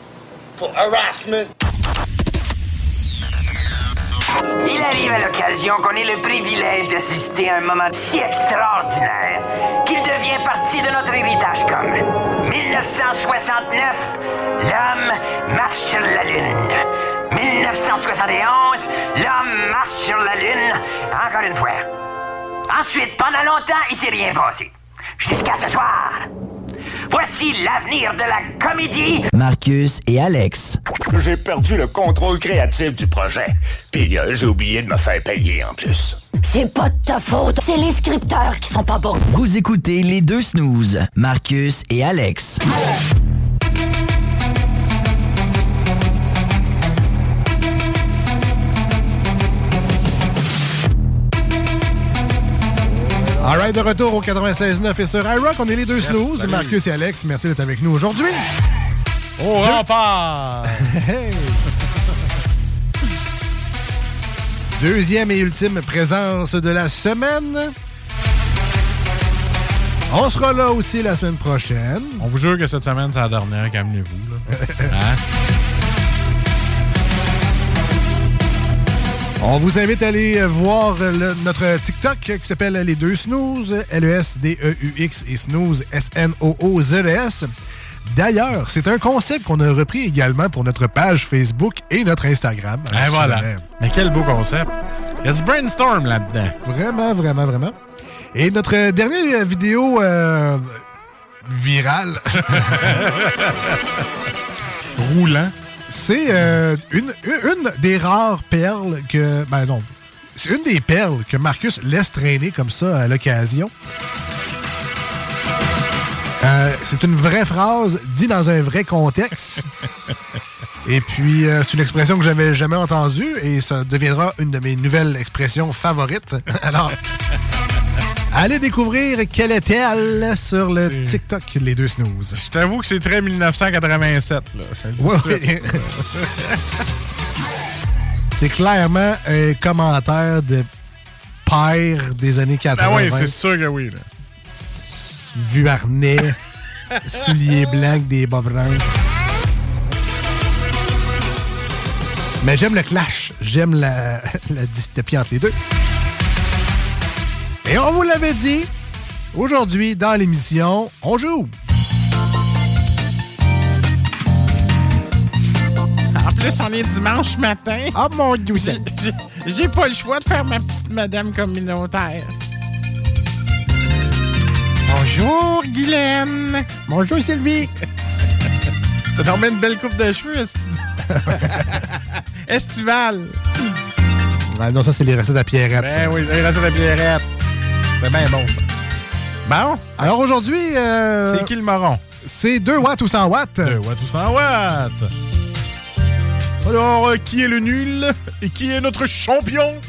pour harassment. Il arrive à l'occasion qu'on ait le privilège d'assister à un moment si extraordinaire qu'il devient partie de notre héritage commun. 1969, l'homme marche sur la Lune. 1971, l'homme marche sur la Lune encore une fois. Ensuite, pendant longtemps, il s'est rien passé. Jusqu'à ce soir. Voici l'avenir de la comédie Marcus et Alex. J'ai perdu le contrôle créatif du projet. Puis euh, j'ai oublié de me faire payer en plus. C'est pas de ta faute, c'est les scripteurs qui sont pas bons. Vous écoutez les deux snooze, Marcus et Alex. Right, de retour au 96.9 et sur iRock, on est les deux Yes, snooze, salut. Marcus et Alex. Merci d'être avec nous aujourd'hui. Au rempart! Deuxième et ultime présence de la semaine. On sera là aussi la semaine prochaine. On vous jure que cette semaine, c'est la dernière. Calmez-vous. Hein? On vous invite à aller voir le- notre TikTok qui s'appelle Les Deux Snooze, L-E-S-D-E-U-X et Snooze, S-N-O-O-Z-E-S. D'ailleurs, c'est un concept qu'on a repris également pour notre page Facebook et notre Instagram. Ben voilà. Mais quel beau concept. Il y a du brainstorm là-dedans. Vraiment, vraiment, vraiment. Et notre dernière vidéo euh, virale. Roulant. C'est euh, une, une des rares perles que. Ben non. C'est une des perles que Marcus laisse traîner comme ça à l'occasion. Euh, c'est une vraie phrase dit dans un vrai contexte. Et puis, euh, c'est une expression que j'avais jamais entendue et ça deviendra une de mes nouvelles expressions favorites. Alors, Allez découvrir quelle était-elle sur le TikTok Les Deux Snooze. Je t'avoue que c'est très 1987. Là. Ouais. C'est clairement un commentaire de père des années 80. Ah oui, c'est sûr que oui. là. Vuarnet, souliers blancs, avec des bas bruns. Mais j'aime le clash. J'aime la, la dystopie entre les deux. Et on vous l'avait dit, aujourd'hui, dans l'émission, on joue. En plus, on est dimanche matin. Ah mon dieu! J'ai- pas le choix de faire ma petite madame communautaire. Bonjour, Guylaine. Bonjour, Sylvie. T'as dormi une belle coupe de cheveux, esti- Estival. Ah non, ça, c'est les recettes à Pierrette. Ben oui, j'ai resté la Pierrette. C'est bien bon, ça. Bon. Alors aujourd'hui... euh, C'est qui le moron? C'est 2 watts ou 100 watts? 2 watts ou 100 watts. Alors, euh, qui est le nul et qui est notre champion?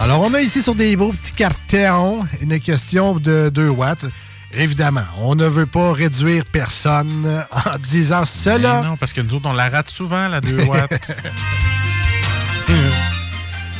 Alors, on a ici sur des beaux petits cartons une question de 2 watts. Évidemment, on ne veut pas réduire personne en disant cela. Non, parce que nous autres, on la rate souvent, la 2 watts.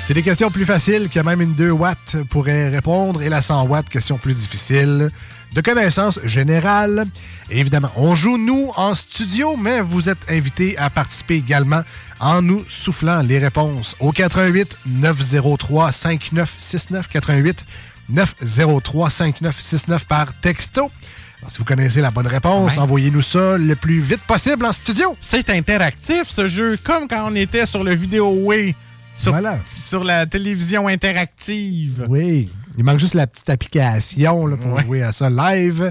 C'est des questions plus faciles que même une 2 watts pourrait répondre et la 100 watts, question plus difficile. De connaissances générales. Et évidemment, on joue nous en studio, mais vous êtes invités à participer également en nous soufflant les réponses au 88 903 5969 88 903 5969 par texto. Alors, si vous connaissez la bonne réponse, envoyez-nous ça le plus vite possible en studio. C'est interactif, ce jeu, comme quand on était sur le vidéo Way. Sur, Voilà. sur la télévision interactive. Oui. Il manque juste la petite application là, pour Ouais. jouer à ça live.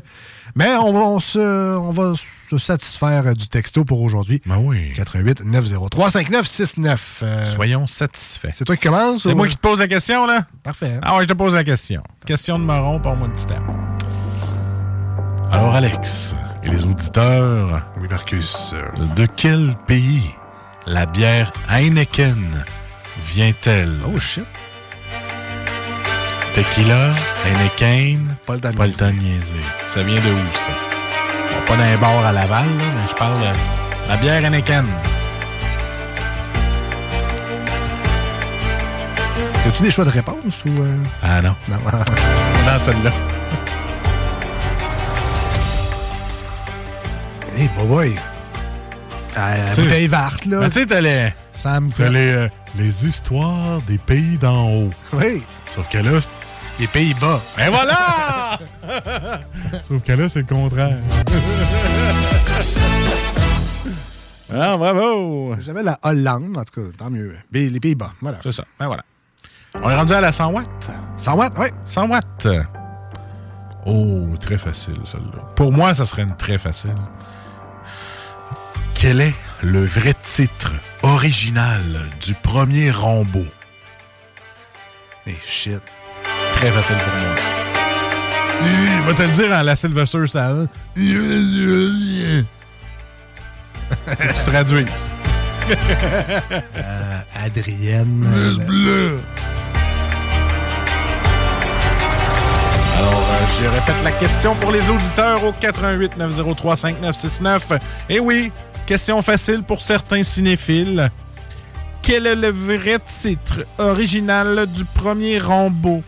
Mais on va, on se, on va se satisfaire du texto pour aujourd'hui. Ben oui. 88 903 5969. Euh, Soyons satisfaits. C'est toi qui commence? C'est ou- moi qui te pose la question, là? Parfait. Ah ouais, je te pose la question. Question de marron, pour moi un petit temps. Alors, Alex, et les auditeurs... Oui, Marcus. De quel pays la bière Heineken vient-elle? Oh, shit. Tequila, Heineken, niaiser. Ça vient de où, ça? Bon, pas d'un bar à Laval, là, mais je parle de la bière Heineken. Y a-tu des choix de réponse ou. euh? Ah non. Non. Dans celle-là. hey, boy, boy. Euh, Tu sais- bouteille verte, là. Tu sais, t'as les, Ça me t'as les, euh, les histoires des pays d'en haut. Oui. Sauf que là, c'est- Les Pays-Bas. Et voilà! Sauf que là, c'est le contraire. ah, bravo! J'avais la Hollande, en tout cas, tant mieux. Mais Les Pays-Bas, voilà. C'est ça. Ben voilà. On est rendu à la 100 watts. 100 watts, oui. 100 watts. Oh, très facile, celle-là. Pour moi, ça serait une très facile. Quel est le vrai titre original du premier Rambo? Eh, shit. Très facile pour moi. Il va te le dire en la Sylvester Stallone. Tu traduises. Euh, Adrienne. Alors, euh, je répète la question pour les auditeurs au 88 903 5969. Et oui, question facile pour certains cinéphiles. Quel est le vrai titre original du premier Rambo?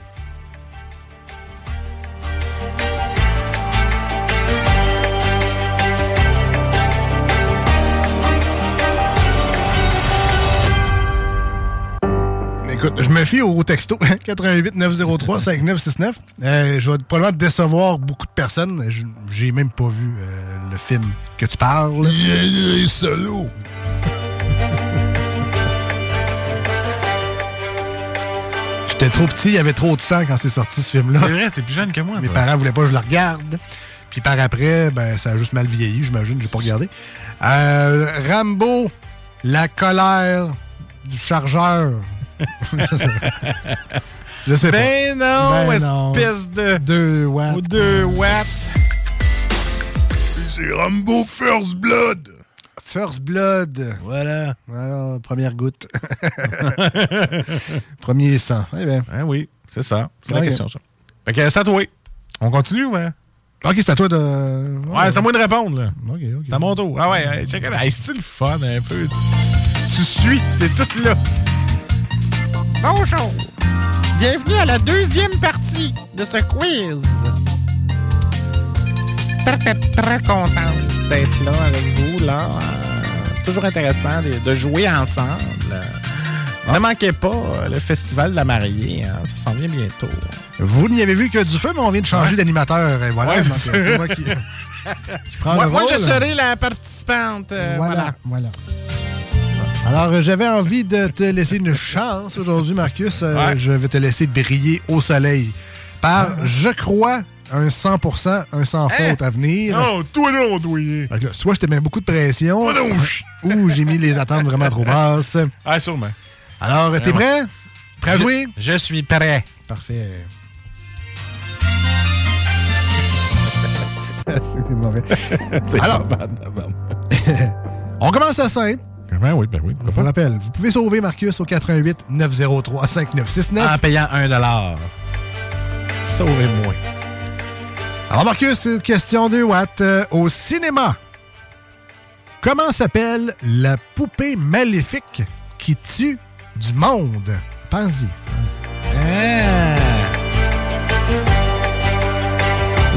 Écoute, je me fie au texto 88 903 5969. Euh, je vais probablement décevoir beaucoup de personnes. J'ai même pas vu euh, le film que tu parles. Il est solo. J'étais trop petit, il y avait trop de sang quand c'est sorti ce film-là. C'est vrai, t'es plus jeune que moi. Mes toi. parents voulaient pas que je le regarde. Puis par après, ben, ça a juste mal vieilli, j'imagine, j'ai pas regardé. Euh, Rambo, la colère du chargeur. je sais pas. Ben non, Ben non. espèce de... Deux watts. Deux watts. C'est Rambo First Blood. First Blood. Voilà. Voilà, première goutte. Premier sang. Eh bien. Hein, oui. C'est ça. C'est la question, ça. Fait que c'est à toi. On continue, ouais? Ok, c'est à toi de. Ouais, c'est à moi de répondre, là. Ok, ok. C'est à mon tour. Ah ouais, check it. Hey, c'est-tu le fun un peu? Tu, tu suis, t'es tout là. Bonjour. Bienvenue à la deuxième partie de ce quiz. Très, très, très contente d'être là avec vous. Là. Euh, toujours intéressant de, de jouer ensemble. Euh, Ne manquez pas euh, le festival de la mariée. hein. Ça s'en vient bientôt. Vous n'y avez vu que du feu, mais on vient de changer d'animateur. Et voilà. Ouais, c'est moi qui. prends Moi, le moi, rôle. je serai la participante. euh, voilà. voilà. Alors, euh, j'avais envie de te laisser une chance aujourd'hui, Marcus. Euh, Ouais. Je vais te laisser briller au soleil par, je crois, un 100% un sans faute à venir. Non, toi non, là, soit je te mets beaucoup de pression, ou j'ai mis les attentes vraiment trop basses. Ah, sûrement. Alors, t'es prêt? Prêt à jouer? Je suis prêt. Parfait. C'est mauvais. Alors, on commence à simple. Ben oui, ben oui. Je vous rappelle, vous pouvez sauver Marcus au 88 903 5969. En payant un dollar. Sauvez-moi. Alors Marcus, question 2 watts. Euh, au cinéma, comment s'appelle la poupée maléfique qui tue du monde? Pense-y.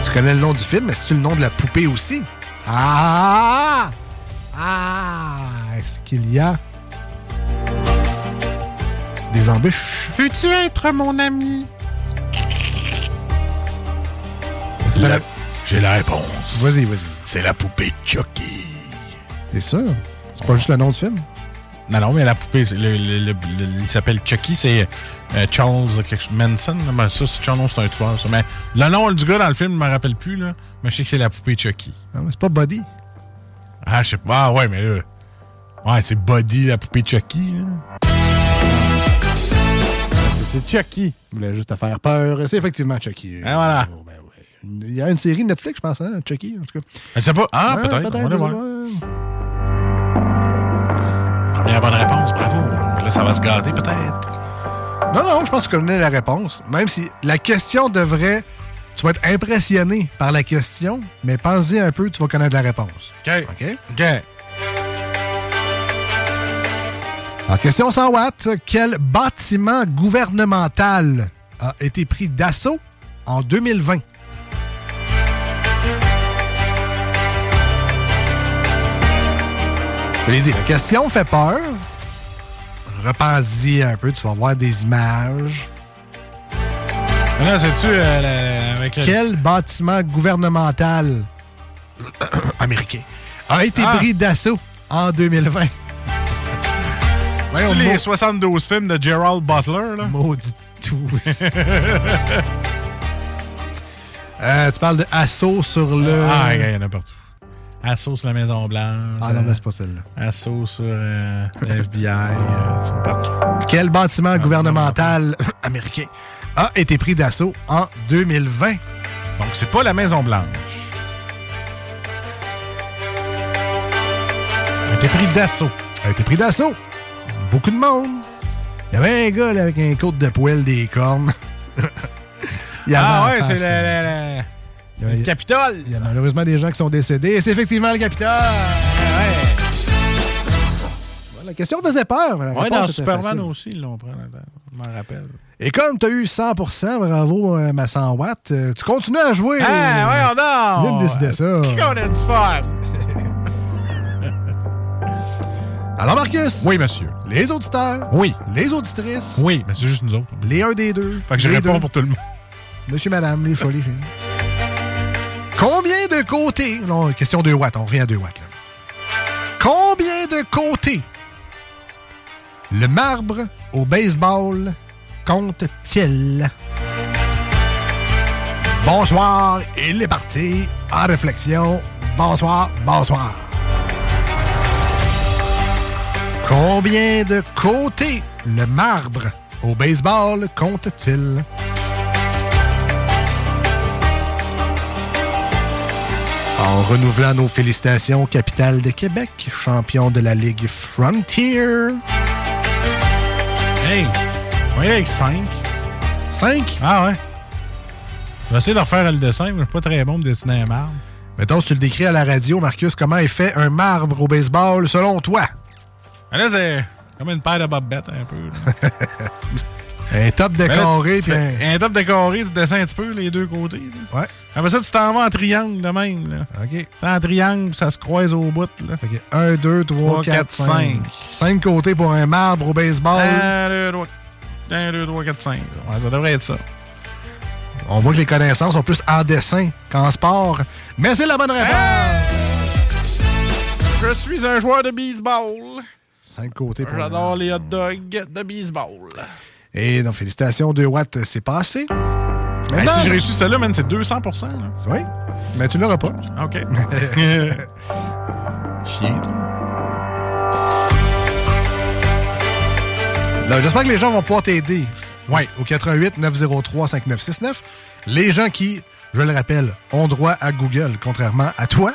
Tu connais le nom du film, mais c'est-tu le nom de la poupée aussi? Ah! Ah! Est-ce qu'il y a des embûches? Veux-tu être mon ami? J'ai la réponse. Vas-y, vas-y. C'est la poupée Chucky. T'es sûr? C'est pas juste le nom du film? Non, non, mais la poupée, le, le- il s'appelle Chucky, c'est euh, Charles Manson. mais ça, c'est Charles, c'est un tueur. Ça. Mais le nom du gars dans le film, je me rappelle plus, là. Mais je sais que c'est la poupée Chucky. Ah, mais c'est pas Buddy. Ah, je sais pas. Ah, ouais, mais là. Ouais, c'est Buddy, la poupée Chucky. là. C'est Chucky. Il voulait juste te faire peur. C'est effectivement Chucky. Ah, voilà. Oh, ben. Il y a une série Netflix, je pense, hein, Chucky, en tout cas. Je sais pas. Ah, peut-être. on va voir. Première bonne réponse, bravo. Là, ça va se gâter, peut-être. Non, non, je pense que tu connais la réponse. Même si la question devrait. Tu vas être impressionné par la question, mais pense-y un peu, tu vas connaître la réponse. OK. OK? OK. Alors, question 100 watts. Quel bâtiment gouvernemental a été pris d'assaut en 2020? Je l'ai dit, la question fait peur. Repense-y un peu, tu vas voir des images. C'est-tu euh, avec le... Quel bâtiment gouvernemental américain a été Ah. pris d'assaut en 2020? C'est-tu les 72 films de Gerald Butler, là? Maudit tous. Euh, tu parles de assaut sur le. Ah, il y en a partout. Assaut sur la Maison-Blanche. Ah non, mais c'est pas celle-là. Assaut sur euh, le FBI. euh, partout. Quel bâtiment gouvernemental américain a été pris d'assaut en 2020? Donc, c'est pas la Maison-Blanche. A été pris d'assaut. A été pris d'assaut. Beaucoup de monde. Il y avait un gars là, avec un côte de poêle des cornes. Il y avait Ah ouais, c'est le, euh, le- il Capitole. Il y a malheureusement des gens qui sont décédés. Et c'est effectivement le Capitole. Ouais, La question faisait peur. mais la Ouais, réponse dans Superman facile. aussi, ils l'ont pris. Je m'en rappelle. Et comme tu as eu 100% bravo euh, ma 100 watts, euh, tu continues à jouer. Ah, ouais, on a. Décider ça. Qui qu'on a du fun? Alors Marcus. Oui, monsieur. Les auditeurs. Oui. Les auditrices. Oui, mais c'est juste nous autres. Les un des deux. Fait que je réponds deux. pour tout le monde. Monsieur, madame, les choix, les chiens. Combien de côtés... Non, question 2 watts, on revient à 2 watts. là. Combien de côtés le marbre au baseball compte-t-il? Bonsoir, il est parti. En réflexion. Bonsoir, bonsoir. Combien de côtés le marbre au baseball compte-t-il? En renouvelant nos félicitations, capitale de Québec, champion de la Ligue Frontier. Hey, on est avec 5. 5? Ah ouais. Je vais essayer de refaire le dessin, mais je suis pas très bon de dessiner un marbre. Mettons, si tu le décris à la radio, Marcus, comment est fait un marbre au baseball selon toi? Ah, Là, c'est comme une paire de bobettes, un peu. Un top Ben là, décoré, un... un top décoré, tu dessins un petit peu les deux côtés. là. Ouais. Après ça, tu t'en vas en triangle de même. Là. OK. En triangle, ça se croise au bout. Là. 1, 2, 3, Trois, 4, quatre, 5. cinq. 5 côtés pour un marbre au baseball. 1, 2, 3, 1, 2, 3, 4, 5. Ouais, ça devrait être ça. On voit que les connaissances sont plus en dessin qu'en sport. Mais c'est la bonne réponse! Je suis un joueur de baseball. 5 côtés pour un J'adore les hot dogs de baseball. Et donc, félicitations, 2 watts, c'est passé. Hey, si j'ai réussi là, man, c'est 200 là. Oui, mais tu l'auras pas. OK. Chier. Là, J'espère que les gens vont pouvoir t'aider. Oui. Au 88 903 5969. Les gens qui, je le rappelle, ont droit à Google, contrairement à toi.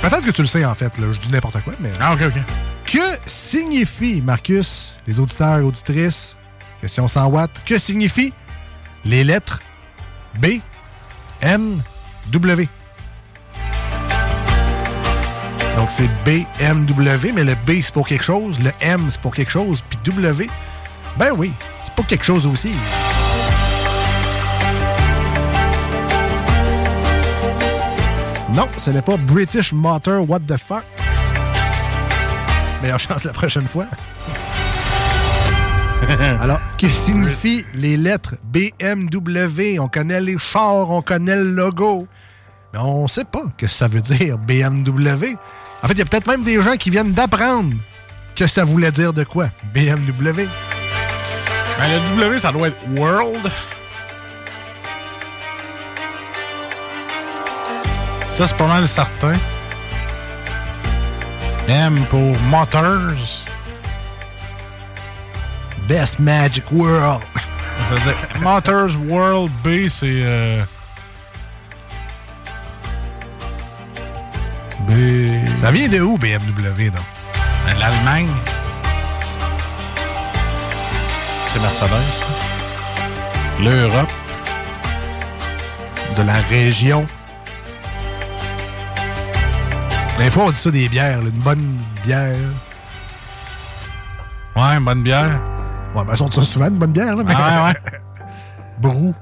Peut-être que tu le sais, en fait. Là, je dis n'importe quoi, mais... Ah, OK, OK. Que signifie, Marcus, les auditeurs et auditrices, question 100 watts, que signifient les lettres B, M, W? Donc c'est B, M, W, mais le B c'est pour quelque chose, le M c'est pour quelque chose, puis W, ben oui, c'est pour quelque chose aussi. Non, ce n'est pas British Motor What the fuck? Meilleure chance la prochaine fois. Alors, que signifient les lettres BMW? On connaît les chars, on connaît le logo. Mais on sait pas que ça veut dire BMW. En fait, il y a peut-être même des gens qui viennent d'apprendre que ça voulait dire de quoi? BMW. Ben, le W, ça doit être World. Ça, c'est pas mal certain. M pour Motors. Best Magic World. Ça veut dire Motors World B, c'est. euh, B. Ça vient de où, BMW, donc? Ben, L'Allemagne. C'est Mercedes. L'Europe. De la région. Des fois, on dit ça des bières, là, une bonne bière. Ouais, une bonne bière. Ouais, ben, on dit ça souvent, une bonne bière, là. Mais... Ah ouais, ouais. Brou.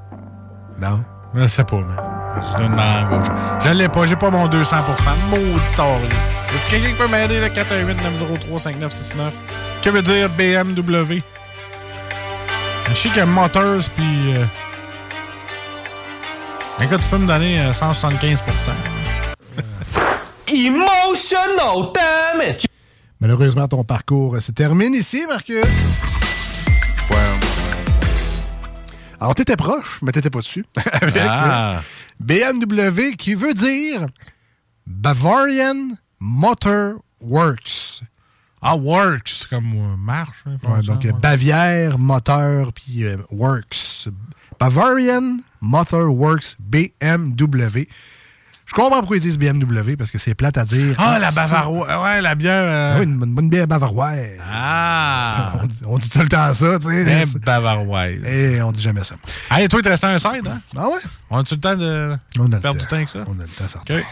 Non. Je sais pas, mais. Je donne ma gauche. Je l'ai pas, j'ai pas mon 200%. Maudit tort, là. Y a quelqu'un qui peut m'aider, le 418-903-5969? Que veut dire BMW? Je sais qu'il y a Motors, puis. Euh... Écoute, tu peux me donner euh, 175%. Emotional damage! Malheureusement, ton parcours se termine ici, Marcus. Alors, t'étais proche, mais t'étais pas dessus. Avec Ah. le BMW qui veut dire Bavarian Motor Works. Ah, Works, c'est comme euh, marche. hein, Ouais, donc, euh, Bavière, moteur, puis euh, Works. Bavarian Motor Works BMW. Je comprends pourquoi ils disent BMW, parce que c'est plate à dire. Ah, la c'est- Bavaroise. Ouais, la bière. euh, Ah oui, une, bonne- bonne bière bavaroise. Ah! On dit, on dit tout le temps ça, tu sais. Eh, Bavaroise. Et on dit jamais ça. Hey, toi, il te restait un side, hein? Ah ouais? On a-tu le temps de On a le perdre temps. du temps avec ça? On a le temps, certain. OK.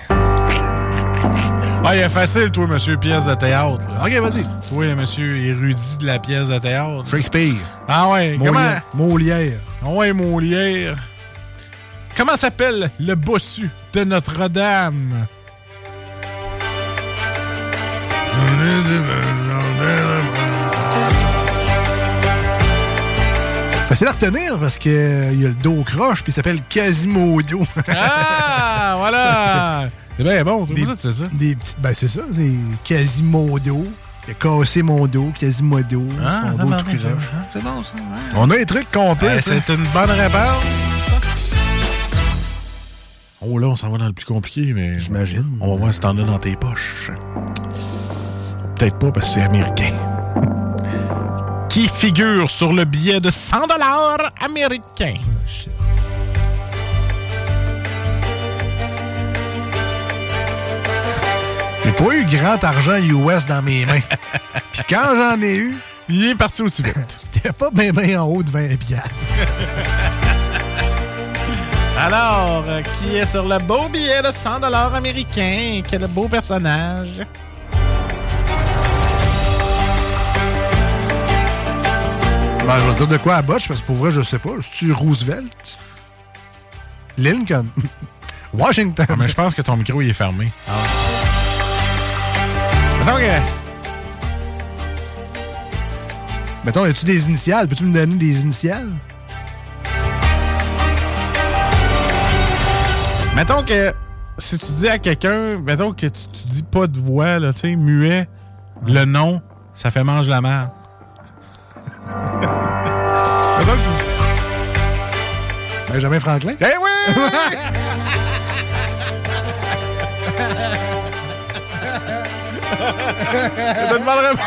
Ah, il est facile, toi, monsieur pièce de théâtre. là. OK, vas-y. Toi, monsieur érudit de la pièce de théâtre. Shakespeare. Ah ouais, comment... Molière. Molière. Ah ouais, Molière. Comment s'appelle le bossu de Notre-Dame? Facile à retenir parce qu'il y a le dos croche puis il s'appelle Quasimodo. Ah, voilà! C'est bien bon. Des- ça, tu sais ça? Des petites, ben c'est ça, c'est Quasimodo. Il a cassé mon dos, Quasimodo. Ah, son dos tout croche. ça. C'est bon, ça. ouais. On a un truc complet. Ouais, c'est une bonne réponse. Oh là, on s'en va dans le plus compliqué, mais. J'imagine. On va voir si t'en as dans tes poches. Peut-être pas parce que c'est américain. Qui figure sur le billet de 100 dollars américain? J'ai pas eu grand argent US dans mes mains. Puis quand j'en ai eu, Il est parti aussi vite. C'était pas bien bien en haut de 20 piastres. Alors, euh, qui est sur le beau billet de 100 américain? Quel beau personnage. Ben, je vais dire de quoi à Bosch, parce que pour vrai, je sais pas. C'est-tu Roosevelt? Lincoln? Washington? Ah, mais je pense que ton micro il est fermé. Mettons que... Mettons, as-tu des initiales? Peux-tu me donner des initiales? Mettons que si tu dis à quelqu'un, mettons que tu, tu dis pas de voix, là, tu sais, muet, le nom, ça fait mange la merde. mettons que tu dis- Benjamin Franklin? Eh oui! Je te demanderais pas.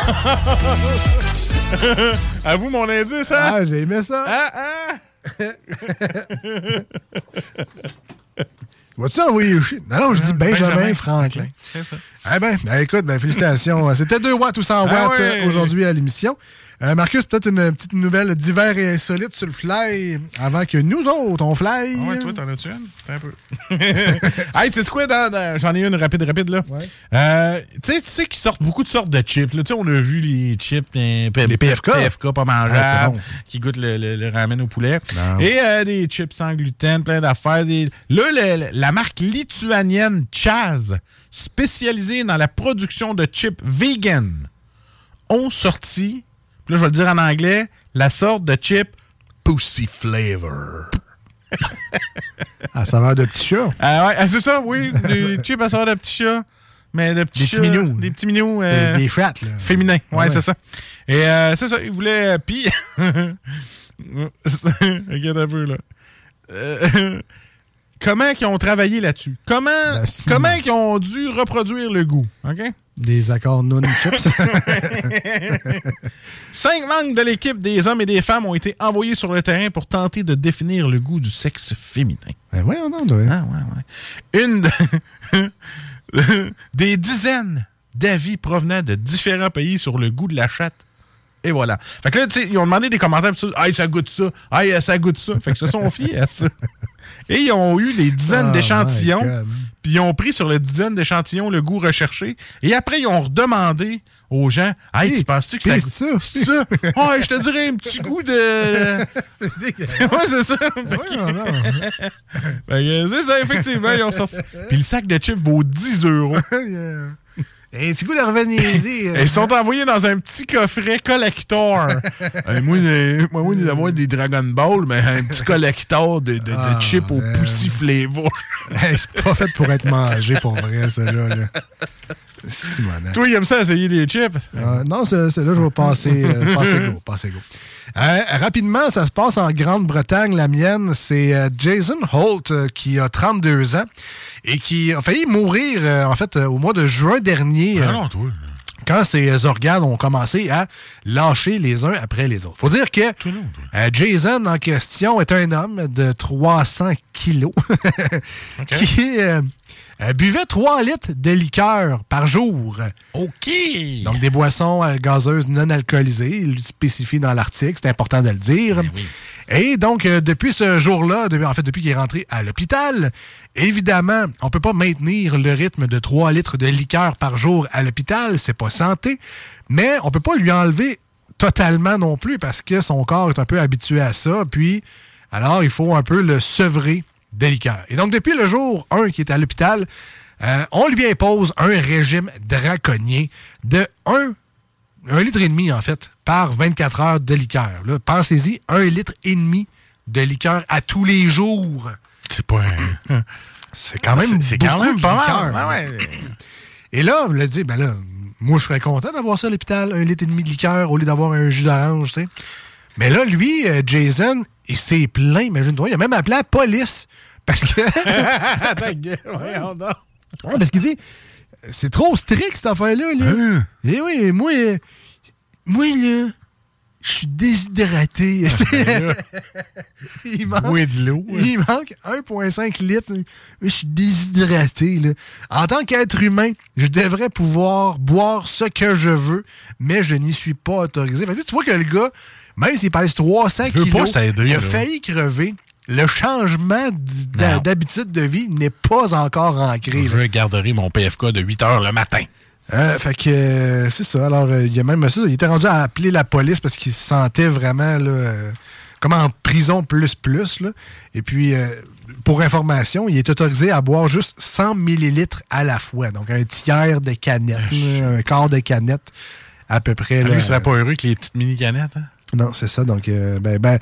À vous mon indice, hein? Ah, j'ai aimé ça. Ah, Vas-tu envoyer? Non, non, je dis Benjamin, Benjamin Franklin. C'est ça. Eh bien, ben, écoute, ben, félicitations. C'était 2 watts ou 100 watts Ah ouais. euh, aujourd'hui à l'émission. Euh, Marcus, peut-être une petite nouvelle divers et insolite sur le fly avant que nous autres, on fly. Ah ouais, toi, t'en as-tu une? T'as un peu. hey, tu sais quoi? dans- J'en ai une rapide, rapide, là. Euh, tu sais, tu sais qu'ils sortent beaucoup de sortes de chips. Tu sais, on a vu les chips, euh, Les PFK. PFK pas mangeables, Ah, bon. qui goûtent le, le- le ramen au poulet. Non. Et euh, des chips sans gluten, plein d'affaires. Des... Là, le- la marque lituanienne Chaz, spécialisée dans la production de chips vegan, ont sorti, puis là, je vais le dire en anglais, la sorte de chip Pussy Flavor. À saveur de petit chat. Ah ouais, ah, c'est ça, oui. Des chips à saveur de petits chats. Mais de petits Des chats, petits minous. Des petits minous. euh, Des- des chats, là. Féminins, ouais, Ah ouais. c'est ça. Et euh, c'est ça, ils voulaient. euh, Puis. Regarde un peu, là. Euh, comment ils ont travaillé là-dessus? Comment, comment ils ont dû reproduire le goût? OK? Des accords non chips. Cinq membres de l'équipe des hommes et des femmes ont été envoyés sur le terrain pour tenter de définir le goût du sexe féminin. ben voyons donc, toi. Ah, ouais, ouais. Une de- des dizaines d'avis provenant de différents pays sur le goût de la chatte. Et voilà. Fait que là, tu sais, ils ont demandé des commentaires, pis ça, Hey, ça goûte ça. Hey, ça goûte ça. Fait que se sont fiés à ça. Et ils ont eu des dizaines Oh d'échantillons. Puis ils ont pris sur les dizaines d'échantillons le goût recherché. Et après, ils ont redemandé aux gens Hey, tu penses-tu que c'est ça. C'est ça. Ouais, je te dirais un petit goût de. ouais, c'est ça. Que- Fait que c'est ça, effectivement, ils ont sorti. Puis le sac de chips vaut 10 euros. Un petit goût de revenir-y. Et ils sont envoyés dans un petit coffret collector. Euh, moi, euh, moi, moi, d'avoir des Dragon Ball, mais un petit collector de, de, de Ah, chips au. Pussy Flavor. Hey, c'est pas fait pour être mangé, pour vrai, ça, là. là. Toi, il aime ça essayer des chips? Euh, non, c'est c'est là je vais passer, euh, passer go. Passer go. Euh, rapidement, ça se passe en Grande-Bretagne. La mienne, c'est euh, Jason Holt, euh, qui a 32 ans et qui a failli mourir, euh, en fait, euh, au mois de juin dernier. Ah euh, non, toi. quand ses organes ont commencé à lâcher les uns après les autres. Faut dire que euh, Jason en question est un homme de 300 kilos qui euh, buvait 3 litres de liqueur par jour. OK! Donc des boissons euh, gazeuses non alcoolisées, il le spécifie dans l'article, c'est important de le dire. Et donc, euh, depuis ce jour-là, en fait, depuis qu'il est rentré à l'hôpital, évidemment, on peut pas maintenir le rythme de 3 litres de liqueur par jour à l'hôpital, c'est pas santé, mais on peut pas lui enlever totalement non plus parce que son corps est un peu habitué à ça, puis alors il faut un peu le sevrer de liqueur. Et donc, depuis le jour 1 qui est à l'hôpital, euh, on lui impose un régime draconien de 1 un litre et demi, en fait, par 24 heures de liqueur. Pensez-y, un litre et demi de liqueur à tous les jours. C'est pas un... C'est quand même C'est quand même pas liqueur. mal. Ouais. Et là, vous le dit, ben là, moi, je serais content d'avoir ça à l'hôpital, un litre et demi de liqueur au lieu d'avoir un jus d'orange, tu sais. Mais là, lui, euh, Jason, il s'est plaint, imagine-toi, il a même appelé la police. Parce que. Ta gueule, voyons donc. Ouais, parce qu'il dit, c'est trop strict cette affaire-là. Là. Hein? Et oui, moi, euh, moi, là, je suis déshydraté. il manque, de l'eau. il manque 1,5 litres. Je suis déshydraté. là. En tant qu'être humain, je devrais pouvoir boire ce que je veux, mais je n'y suis pas autorisé. Fait que tu vois que le gars, même s'il pèse 300 Il veut pas kilos, il a là. failli crever. Le changement d'habitude de vie n'est pas encore ancré. là. Je garderai mon PFK de 8 h le matin. Euh, fait que euh, c'est ça. Alors, euh, il y a même ça. Il était rendu à appeler la police parce qu'il se sentait vraiment là, euh, comme en prison plus plus. Là. Et puis, pour information, il est autorisé à boire juste 100 millilitres à la fois. Donc, un tiers de canette, un quart de canette à peu près. Lui, là. il serait pas heureux avec les petites mini-canettes. Hein? Non, c'est ça. Donc, euh, ben, ben,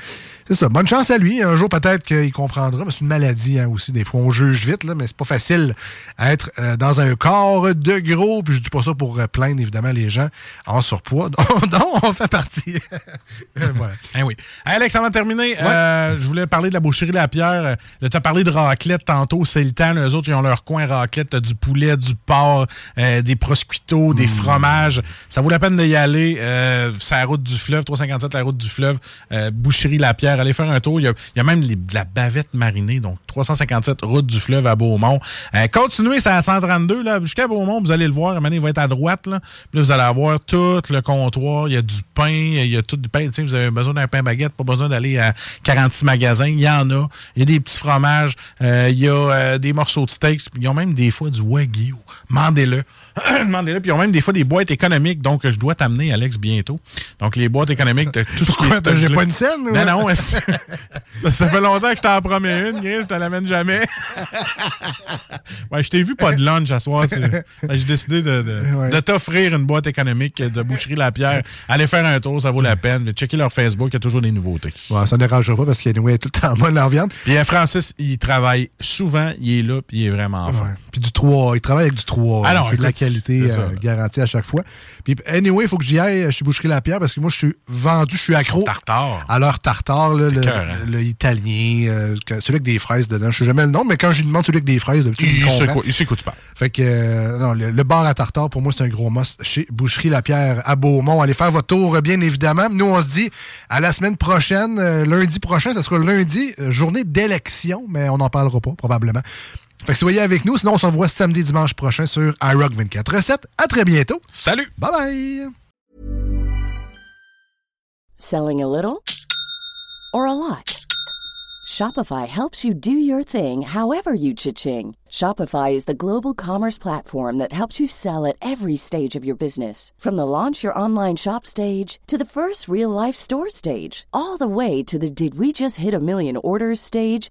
c'est ça. Bonne chance à lui. Un jour, peut-être qu'il comprendra. C'est une maladie hein, aussi. Des fois, on juge vite, là, mais c'est pas facile à être euh, dans un corps de gros. Puis je dis pas ça pour euh, plaindre, évidemment, les gens en surpoids. Donc, on fait partie. voilà. Hein, oui. Alex, avant de terminer, euh, je voulais parler de la boucherie La Pierre. tu as parlé de raclette tantôt. C'est le temps. Eux autres, ils ont leur coin raclette. T'as du poulet, du porc, euh, des prosciuttos, des fromages. Ça vaut la peine d'y aller. Euh, c'est la route du fleuve, 357, la route du fleuve. Euh, boucherie La Pierre. Allez faire un tour. Il y a, même de la bavette marinée. Donc, 357, route du fleuve à Beaumont. Euh, continuez, c'est à 132. là Jusqu'à Beaumont, vous allez le voir. Donné, il va être à droite. Là. Puis là, vous allez avoir tout le comptoir. Il y a du pain. Il y a tout du pain. Vous avez besoin d'un pain baguette. Pas besoin d'aller à 46 magasins. Il y en a. Il y a des petits fromages. Euh, il y a euh, des morceaux de steak. Ils ont même des fois du wagyu. Mandez-le. Demandez-le. Puis ils ont même des fois des boîtes économiques. Donc, je dois t'amener, Alex, bientôt. Donc, les boîtes économiques de tout ce qui est j'ai pas une scène, Non, non. ça fait longtemps que je t'en promets une, Gris, je te l'amène jamais. ouais, je t'ai vu pas de lunch à soir. tu- J'ai décidé de, de- Ouais. de t'offrir une boîte économique de Boucherie La Pierre. Allez faire un tour, ça vaut la peine. Checker leur Facebook, il y a toujours des nouveautés. Ouais, ça ne dérangera pas parce qu'il est tout le temps en bonne leur viande. Puis Francis, il travaille souvent, il est là, puis il est vraiment fort. Puis du 3, il travaille avec du 3. Alors, c'est de la écoute, qualité euh, garantie à chaque fois. Puis anyway, il faut que j'y aille chez Boucherie La Pierre parce que moi, je suis vendu, je suis accro. Tartare. À leur tartare, là, le, cœur, hein? le italien, euh, que- celui avec des fraises dedans. Je sais jamais le nom, mais quand je lui demande celui avec des fraises, d'habitude, Il il, sait comprend. quoi- il sait quoi tu parles. Fait que, euh, non, le, le bar à tartare, pour moi, c'est un gros must chez Boucherie La Pierre à Beaumont. Allez faire votre tour, bien évidemment. Nous, on se dit à la semaine prochaine, lundi prochain, ça sera lundi, journée d'élection, mais on n'en parlera pas, probablement. Fait que soyez avec nous, sinon on se revoit samedi, dimanche prochain sur iRock 24 À très bientôt. Salut. Bye bye. Selling a little or a lot? Shopify helps you do your thing however you cha-ching. Shopify is the global commerce platform that helps you sell at every stage of your business. From the launch your online shop stage to the first real life store stage, all the way to the did we just hit a million orders stage.